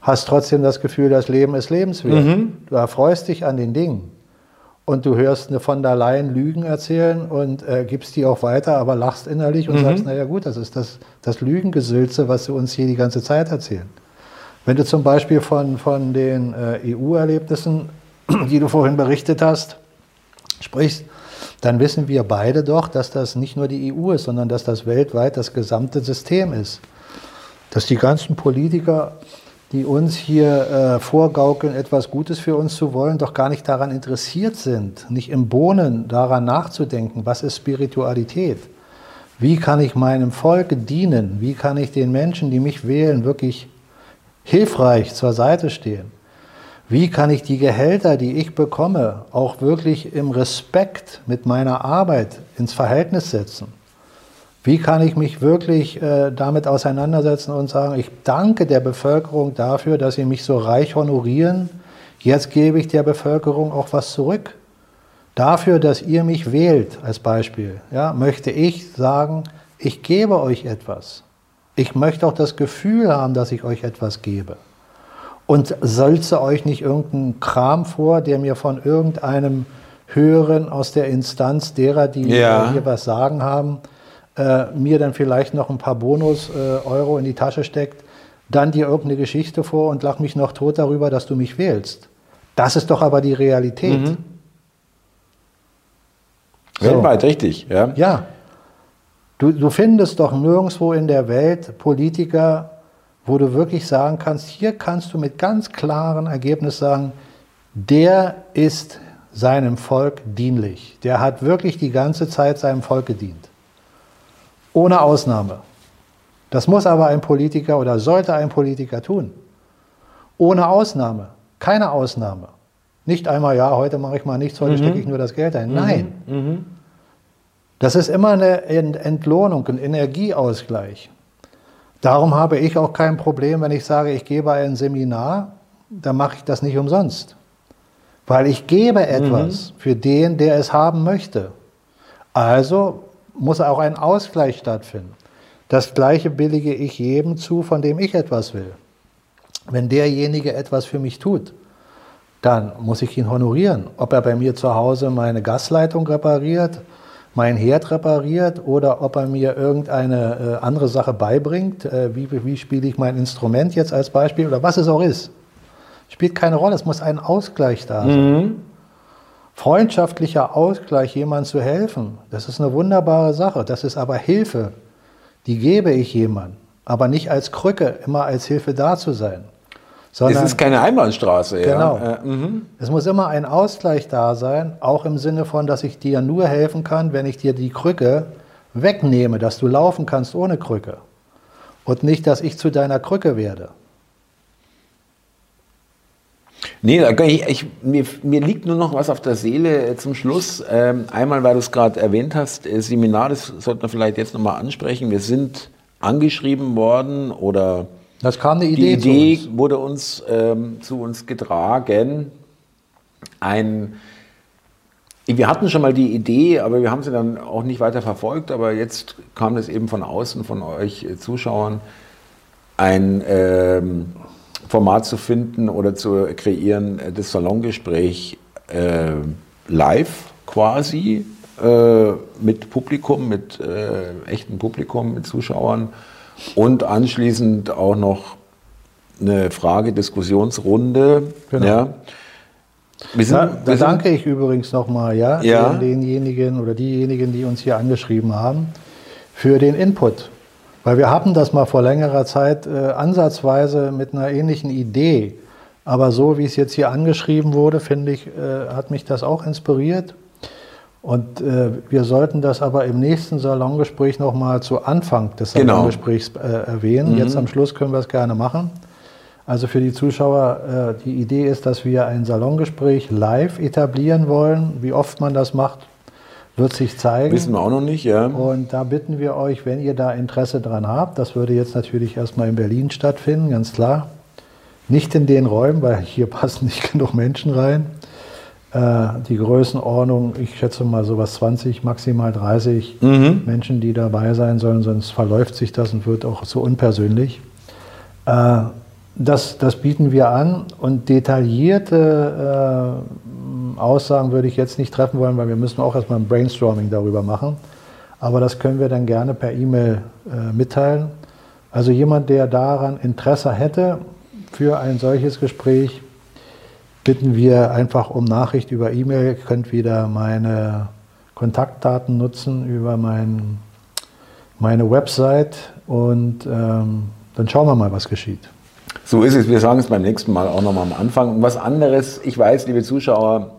Hast trotzdem das Gefühl, das Leben ist lebenswert. Du erfreust dich an den Dingen. Und du hörst eine von der Leyen Lügen erzählen und äh, gibst die auch weiter, aber lachst innerlich und sagst, naja gut, das ist das, das Lügengesülze, was sie uns hier die ganze Zeit erzählen. Wenn du zum Beispiel von, von den äh, EU-Erlebnissen, die du vorhin berichtet hast, sprichst, dann wissen wir beide doch, dass das nicht nur die EU ist, sondern dass das weltweit das gesamte System ist. Dass die ganzen Politiker, die uns hier äh, vorgaukeln, etwas Gutes für uns zu wollen, doch gar nicht daran interessiert sind, nicht im Bohnen daran nachzudenken, was ist Spiritualität? Wie kann ich meinem Volke dienen? Wie kann ich den Menschen, die mich wählen, wirklich hilfreich zur Seite stehen? Wie kann ich die Gehälter, die ich bekomme, auch wirklich im Respekt mit meiner Arbeit ins Verhältnis setzen? Wie kann ich mich wirklich äh, damit auseinandersetzen und sagen, ich danke der Bevölkerung dafür, dass sie mich so reich honorieren. Jetzt gebe ich der Bevölkerung auch was zurück. Dafür, dass ihr mich wählt, als Beispiel, ja, möchte ich sagen, ich gebe euch etwas. Ich möchte auch das Gefühl haben, dass ich euch etwas gebe. Und sölze euch nicht irgendeinen Kram vor, der mir von irgendeinem Höheren aus der Instanz derer, die Ja. hier was sagen haben, äh, mir dann vielleicht noch ein paar Bonus-Euro in die Tasche steckt, dann dir irgendeine Geschichte vor und lach mich noch tot darüber, dass du mich wählst. Das ist doch aber die Realität. So. Weltweit, richtig. Ja. Ja. Du, du findest doch nirgendwo in der Welt Politiker, wo du wirklich sagen kannst, hier kannst du mit ganz klaren Ergebnis sagen, der ist seinem Volk dienlich. Der hat wirklich die ganze Zeit seinem Volk gedient. Ohne Ausnahme. Das muss aber ein Politiker oder sollte ein Politiker tun. Ohne Ausnahme. Keine Ausnahme. Nicht einmal, ja, heute mache ich mal nichts, heute stecke ich nur das Geld ein. Nein. Das ist immer eine Ent- Entlohnung, ein Energieausgleich. Darum habe ich auch kein Problem, wenn ich sage, ich gebe ein Seminar, dann mache ich das nicht umsonst. Weil ich gebe etwas für den, der es haben möchte. Also muss auch ein Ausgleich stattfinden. Das Gleiche billige ich jedem zu, von dem ich etwas will. Wenn derjenige etwas für mich tut, dann muss ich ihn honorieren. Ob er bei mir zu Hause meine Gasleitung repariert, mein Herd repariert oder ob er mir irgendeine äh, andere Sache beibringt, äh, wie, wie spiele ich mein Instrument jetzt als Beispiel oder was es auch ist. Spielt keine Rolle, es muss ein Ausgleich da sein. Freundschaftlicher Ausgleich, jemandem zu helfen, das ist eine wunderbare Sache. Das ist aber Hilfe, die gebe ich jemandem, aber nicht als Krücke, immer als Hilfe da zu sein. Es Sondern ist keine Einbahnstraße. Genau. Ja. Äh, mhm. es muss immer ein Ausgleich da sein, auch im Sinne von, dass ich dir nur helfen kann, wenn ich dir die Krücke wegnehme, dass du laufen kannst ohne Krücke. Und nicht, dass ich zu deiner Krücke werde. Nee, ich, ich, mir, mir liegt nur noch was auf der Seele äh, zum Schluss. Ähm, einmal, weil du es gerade erwähnt hast, äh, Seminar, das sollten wir vielleicht jetzt nochmal ansprechen. Wir sind angeschrieben worden oder Das kam eine die Idee, zu Idee uns. wurde uns ähm, zu uns getragen. Ein, wir hatten schon mal die Idee, aber wir haben sie dann auch nicht weiter verfolgt. Aber jetzt kam es eben von außen, von euch äh, Zuschauern, ein ähm, Format zu finden oder zu kreieren, äh, das Salongespräch äh, live quasi äh, mit Publikum, mit äh, echtem Publikum, mit Zuschauern und anschließend auch noch eine Frage-Diskussionsrunde. Genau. Ja. Wir sind, da, da danke ich übrigens nochmal ja, ja. Den, denjenigen oder diejenigen, die uns hier angeschrieben haben, für den Input. Weil wir hatten das mal vor längerer Zeit äh, ansatzweise mit einer ähnlichen Idee. Aber so wie es jetzt hier angeschrieben wurde, finde ich, äh, hat mich das auch inspiriert. Und äh, wir sollten das aber im nächsten Salongespräch nochmal zu Anfang des genau. Salongesprächs genau. erwähnen. Mhm. Jetzt am Schluss können wir es gerne machen. Also für die Zuschauer, äh, die Idee ist, dass wir ein Salongespräch live etablieren wollen. Wie oft man das macht, wird sich zeigen. Wissen wir auch noch nicht, ja. Und da bitten wir euch, wenn ihr da Interesse dran habt, das würde jetzt natürlich erstmal in Berlin stattfinden, ganz klar. Nicht in den Räumen, weil hier passen nicht genug Menschen rein. Äh, die Größenordnung, ich schätze mal sowas 20, maximal 30 mhm. Menschen, die dabei sein sollen, sonst verläuft sich das und wird auch so unpersönlich. Äh, das, das bieten wir an und detaillierte äh, Aussagen würde ich jetzt nicht treffen wollen, weil wir müssen auch erstmal ein Brainstorming darüber machen. Aber das können wir dann gerne per E-Mail äh, mitteilen. Also jemand, der daran Interesse hätte für ein solches Gespräch, bitten wir einfach um Nachricht über E-Mail. Ihr könnt wieder meine Kontaktdaten nutzen über mein, meine Website und ähm, dann schauen wir mal, was geschieht. So ist es. Wir sagen es beim nächsten Mal auch nochmal am Anfang. Und was anderes, ich weiß, liebe Zuschauer,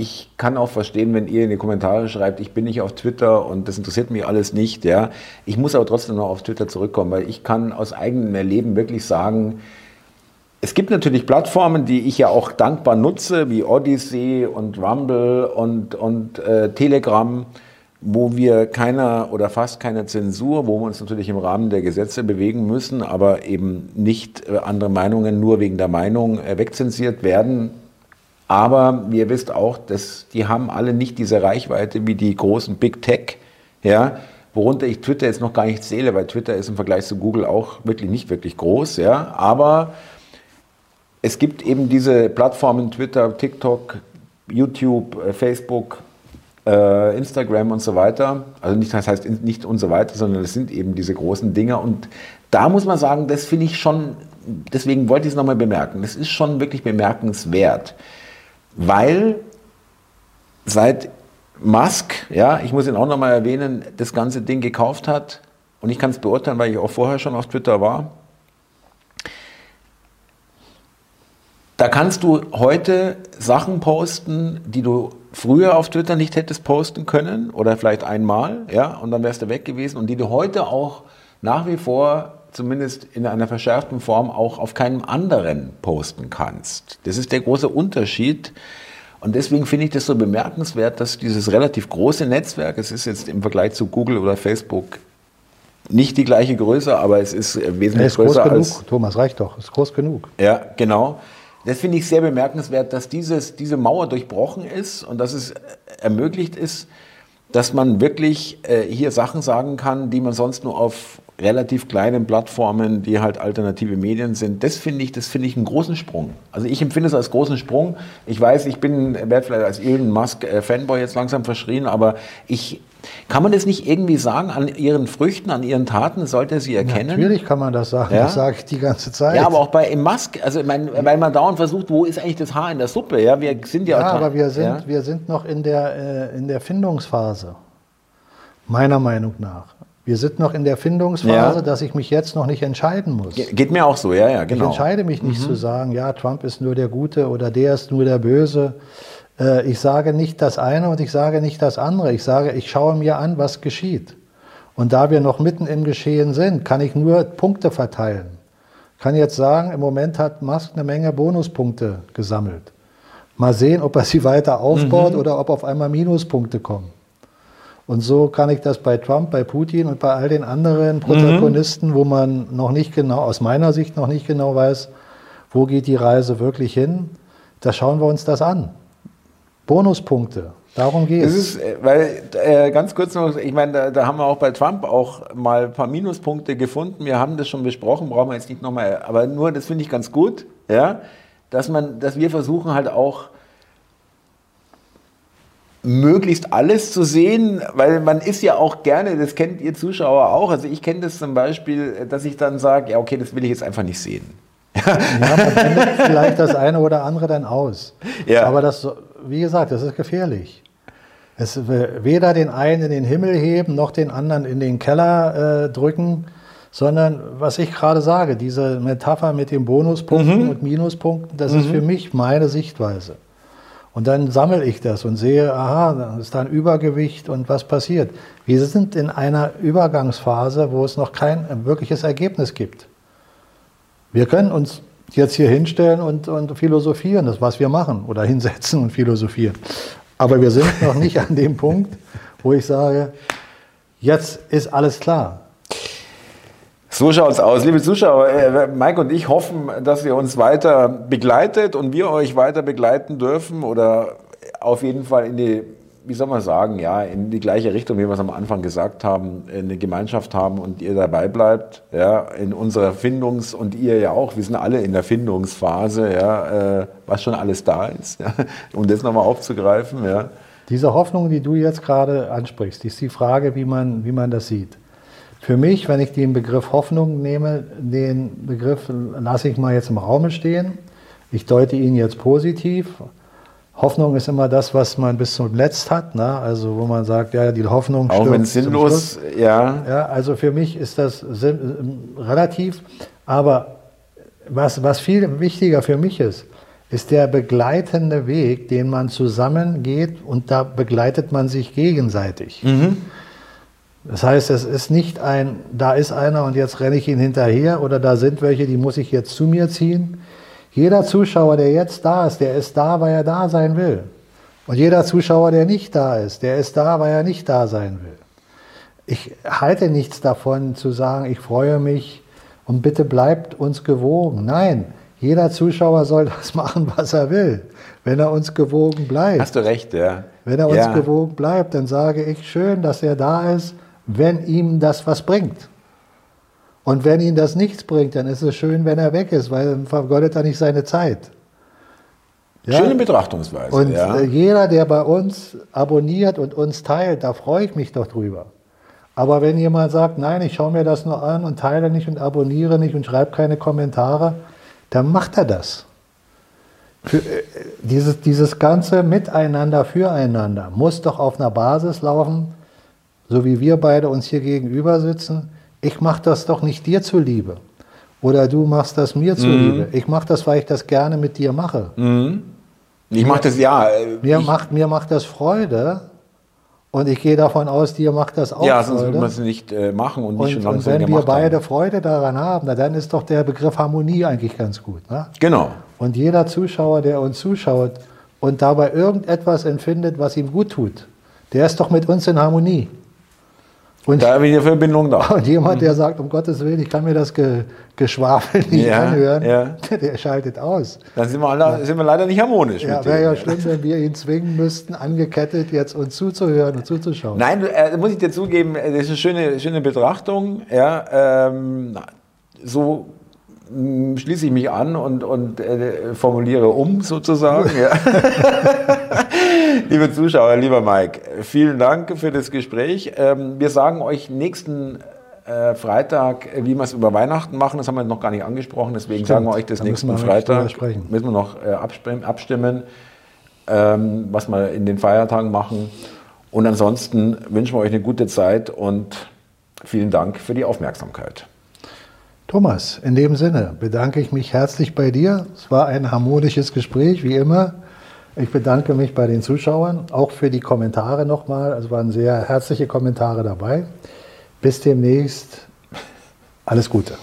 ich kann auch verstehen, wenn ihr in die Kommentare schreibt, ich bin nicht auf Twitter und das interessiert mich alles nicht. Ja. Ich muss aber trotzdem noch auf Twitter zurückkommen, weil ich kann aus eigenem Erleben wirklich sagen, es gibt natürlich Plattformen, die ich ja auch dankbar nutze, wie Odyssey und Rumble und, und äh, Telegram wo wir keiner oder fast keine Zensur, wo wir uns natürlich im Rahmen der Gesetze bewegen müssen, aber eben nicht äh, andere Meinungen nur wegen der Meinung äh, wegzensiert werden. Aber ihr wisst auch, dass die haben alle nicht diese Reichweite wie die großen Big Tech, ja, worunter ich Twitter jetzt noch gar nicht zähle, weil Twitter ist im Vergleich zu Google auch wirklich nicht wirklich groß, ja, aber es gibt eben diese Plattformen Twitter, TikTok, YouTube, äh, Facebook, äh, Instagram und so weiter. Also nicht, das heißt nicht und so weiter, sondern es sind eben diese großen Dinger. Und da muss man sagen, das finde ich schon, deswegen wollte ich es nochmal bemerken, das ist schon wirklich bemerkenswert, weil seit Musk, ja, ich muss ihn auch nochmal erwähnen, das ganze Ding gekauft hat, und ich kann es beurteilen, weil ich auch vorher schon auf Twitter war, Da kannst du heute Sachen posten, die du früher auf Twitter nicht hättest posten können oder vielleicht einmal, ja, und dann wärst du weg gewesen und die du heute auch nach wie vor zumindest in einer verschärften Form auch auf keinem anderen posten kannst. Das ist der große Unterschied. Und deswegen finde ich das so bemerkenswert, dass dieses relativ große Netzwerk, es ist jetzt im Vergleich zu Google oder Facebook nicht die gleiche Größe, aber es ist wesentlich ja, ist größer groß als. Genug. Thomas reicht doch, ist groß genug. Ja, genau. Das finde ich sehr bemerkenswert, dass dieses, diese Mauer durchbrochen ist und dass es ermöglicht ist, dass man wirklich äh, hier Sachen sagen kann, die man sonst nur auf relativ kleinen Plattformen, die halt alternative Medien sind. Das finde ich, das finde ich einen großen Sprung. Also ich empfinde es als großen Sprung. Ich weiß, ich bin, werde vielleicht als Elon Musk äh, Fanboy jetzt langsam verschrien, aber ich kann man das nicht irgendwie sagen an ihren Früchten, an ihren Taten, sollte er sie erkennen? Natürlich kann man das sagen, ja? das sage ich die ganze Zeit. Ja, aber auch bei Musk, also mein, weil man dauernd versucht, wo ist eigentlich das Haar in der Suppe? Ja, wir sind ja, ja aber wir sind, ja? wir sind noch in der, äh, in der Findungsphase, meiner Meinung nach. Wir sind noch in der Findungsphase, ja. dass ich mich jetzt noch nicht entscheiden muss. Geht mir auch so, ja, ja, genau. Ich entscheide mich nicht mhm. zu sagen, ja, Trump ist nur der Gute oder der ist nur der Böse. Äh, ich sage nicht das eine und ich sage nicht das andere. Ich sage, ich schaue mir an, was geschieht. Und da wir noch mitten im Geschehen sind, kann ich nur Punkte verteilen. Ich kann jetzt sagen, im Moment hat Musk eine Menge Bonuspunkte gesammelt. Mal sehen, ob er sie weiter aufbaut mhm. oder ob auf einmal Minuspunkte kommen. Und so kann ich das bei Trump, bei Putin und bei all den anderen Protagonisten, mhm. wo man noch nicht genau, aus meiner Sicht noch nicht genau weiß, wo geht die Reise wirklich hin, da schauen wir uns das an. Bonuspunkte. Darum geht es. Äh, weil, äh, ganz kurz noch, ich meine, da, da, haben wir auch bei Trump auch mal ein paar Minuspunkte gefunden. Wir haben das schon besprochen, brauchen wir jetzt nicht nochmal, aber nur, das finde ich ganz gut, ja, dass man, dass wir versuchen halt auch, möglichst alles zu sehen, weil man ist ja auch gerne, das kennt ihr Zuschauer auch, also ich kenne das zum Beispiel, dass ich dann sage, ja okay, das will ich jetzt einfach nicht sehen. Ja, vielleicht das eine oder andere dann aus. Ja. Aber das, wie gesagt, das ist gefährlich. Es weder den einen in den Himmel heben, noch den anderen in den Keller äh, drücken, sondern was ich gerade sage, diese Metapher mit den Bonuspunkten mhm. und Minuspunkten, das mhm. ist für mich meine Sichtweise. Und dann sammle ich das und sehe, aha, da ist da ein Übergewicht und was passiert. Wir sind in einer Übergangsphase, wo es noch kein wirkliches Ergebnis gibt. Wir können uns jetzt hier hinstellen und, und philosophieren, das was wir machen, oder hinsetzen und philosophieren. Aber wir sind noch nicht an dem Punkt, wo ich sage, jetzt ist alles klar. So schaut es aus. Liebe Zuschauer, äh, Mike und ich hoffen, dass ihr uns weiter begleitet und wir euch weiter begleiten dürfen oder auf jeden Fall in die, wie soll man sagen, ja, in die gleiche Richtung, wie wir es am Anfang gesagt haben, eine Gemeinschaft haben und ihr dabei bleibt, ja, in unserer Findungs- und ihr ja auch, wir sind alle in der Findungsphase, ja, äh, was schon alles da ist, ja, um das nochmal aufzugreifen, ja. Diese Hoffnung, die du jetzt gerade ansprichst, ist die Frage, wie man, wie man das sieht. Für mich, wenn ich den Begriff Hoffnung nehme, den Begriff lasse ich mal jetzt im Raum stehen. Ich deute ihn jetzt positiv. Hoffnung ist immer das, was man bis zum Letzt hat. Ne? Also wo man sagt, ja, die Hoffnung Auch wenn sinnlos, ja. ja. Also für mich ist das relativ. Aber was, was viel wichtiger für mich ist, ist der begleitende Weg, den man zusammen geht und da begleitet man sich gegenseitig. Mhm. Das heißt, es ist nicht ein, da ist einer und jetzt renne ich ihn hinterher oder da sind welche, die muss ich jetzt zu mir ziehen. Jeder Zuschauer, der jetzt da ist, der ist da, weil er da sein will. Und jeder Zuschauer, der nicht da ist, der ist da, weil er nicht da sein will. Ich halte nichts davon zu sagen, ich freue mich und bitte bleibt uns gewogen. Nein, jeder Zuschauer soll das machen, was er will, wenn er uns gewogen bleibt. Hast du recht, ja. Wenn er uns ja. gewogen bleibt, dann sage ich schön, dass er da ist wenn ihm das was bringt. Und wenn ihm das nichts bringt, dann ist es schön, wenn er weg ist, weil dann vergeudet er nicht seine Zeit. Ja? Schöne Betrachtungsweise. Und ja. Jeder, der bei uns abonniert und uns teilt, da freue ich mich doch drüber. Aber wenn jemand sagt, nein, ich schaue mir das nur an und teile nicht und abonniere nicht und schreibe keine Kommentare, dann macht er das. Für, äh, dieses, dieses ganze Miteinander, Füreinander muss doch auf einer Basis laufen, so wie wir beide uns hier gegenüber sitzen, ich mache das doch nicht dir zuliebe. Oder du machst das mir zuliebe. Mhm. Ich mache das, weil ich das gerne mit dir mache. Mhm. Ich mache das, ja. Äh, mir macht, mir macht das Freude. Und ich gehe davon aus, dir macht das auch ja, Freude. Ja, sonst würde man es nicht äh, machen und nicht und, schon langsam Und wenn wir beide haben. Freude daran haben, na, dann ist doch der Begriff Harmonie eigentlich ganz gut. Ne? Genau. Und jeder Zuschauer, der uns zuschaut und dabei irgendetwas empfindet, was ihm gut tut, der ist doch mit uns in Harmonie. Und da habe ich eine Verbindung da. Und jemand, der sagt, um Gottes Willen, ich kann mir das Ge Geschwafel nicht ja, anhören, ja. der schaltet aus. Dann sind wir, alle, sind wir leider nicht harmonisch. Ja, wäre ja schlimm, wenn wir ihn zwingen müssten, angekettet jetzt uns zuzuhören und zuzuschauen. Nein, äh, muss ich dir zugeben, das ist eine schöne, schöne Betrachtung. Ja, ähm, so schließe ich mich an und, und äh, formuliere um sozusagen. Ja. Liebe Zuschauer, lieber Mike, vielen Dank für das Gespräch. Ähm, wir sagen euch nächsten äh, Freitag, wie wir es über Weihnachten machen. Das haben wir noch gar nicht angesprochen, deswegen Stimmt, sagen wir euch das nächsten wir Freitag. Müssen wir noch äh, abstimmen, abstimmen ähm, was wir in den Feiertagen machen. Und ansonsten wünschen wir euch eine gute Zeit und vielen Dank für die Aufmerksamkeit. Thomas, in dem Sinne bedanke ich mich herzlich bei dir. Es war ein harmonisches Gespräch, wie immer. Ich bedanke mich bei den Zuschauern, auch für die Kommentare nochmal. Es waren sehr herzliche Kommentare dabei. Bis demnächst. Alles Gute.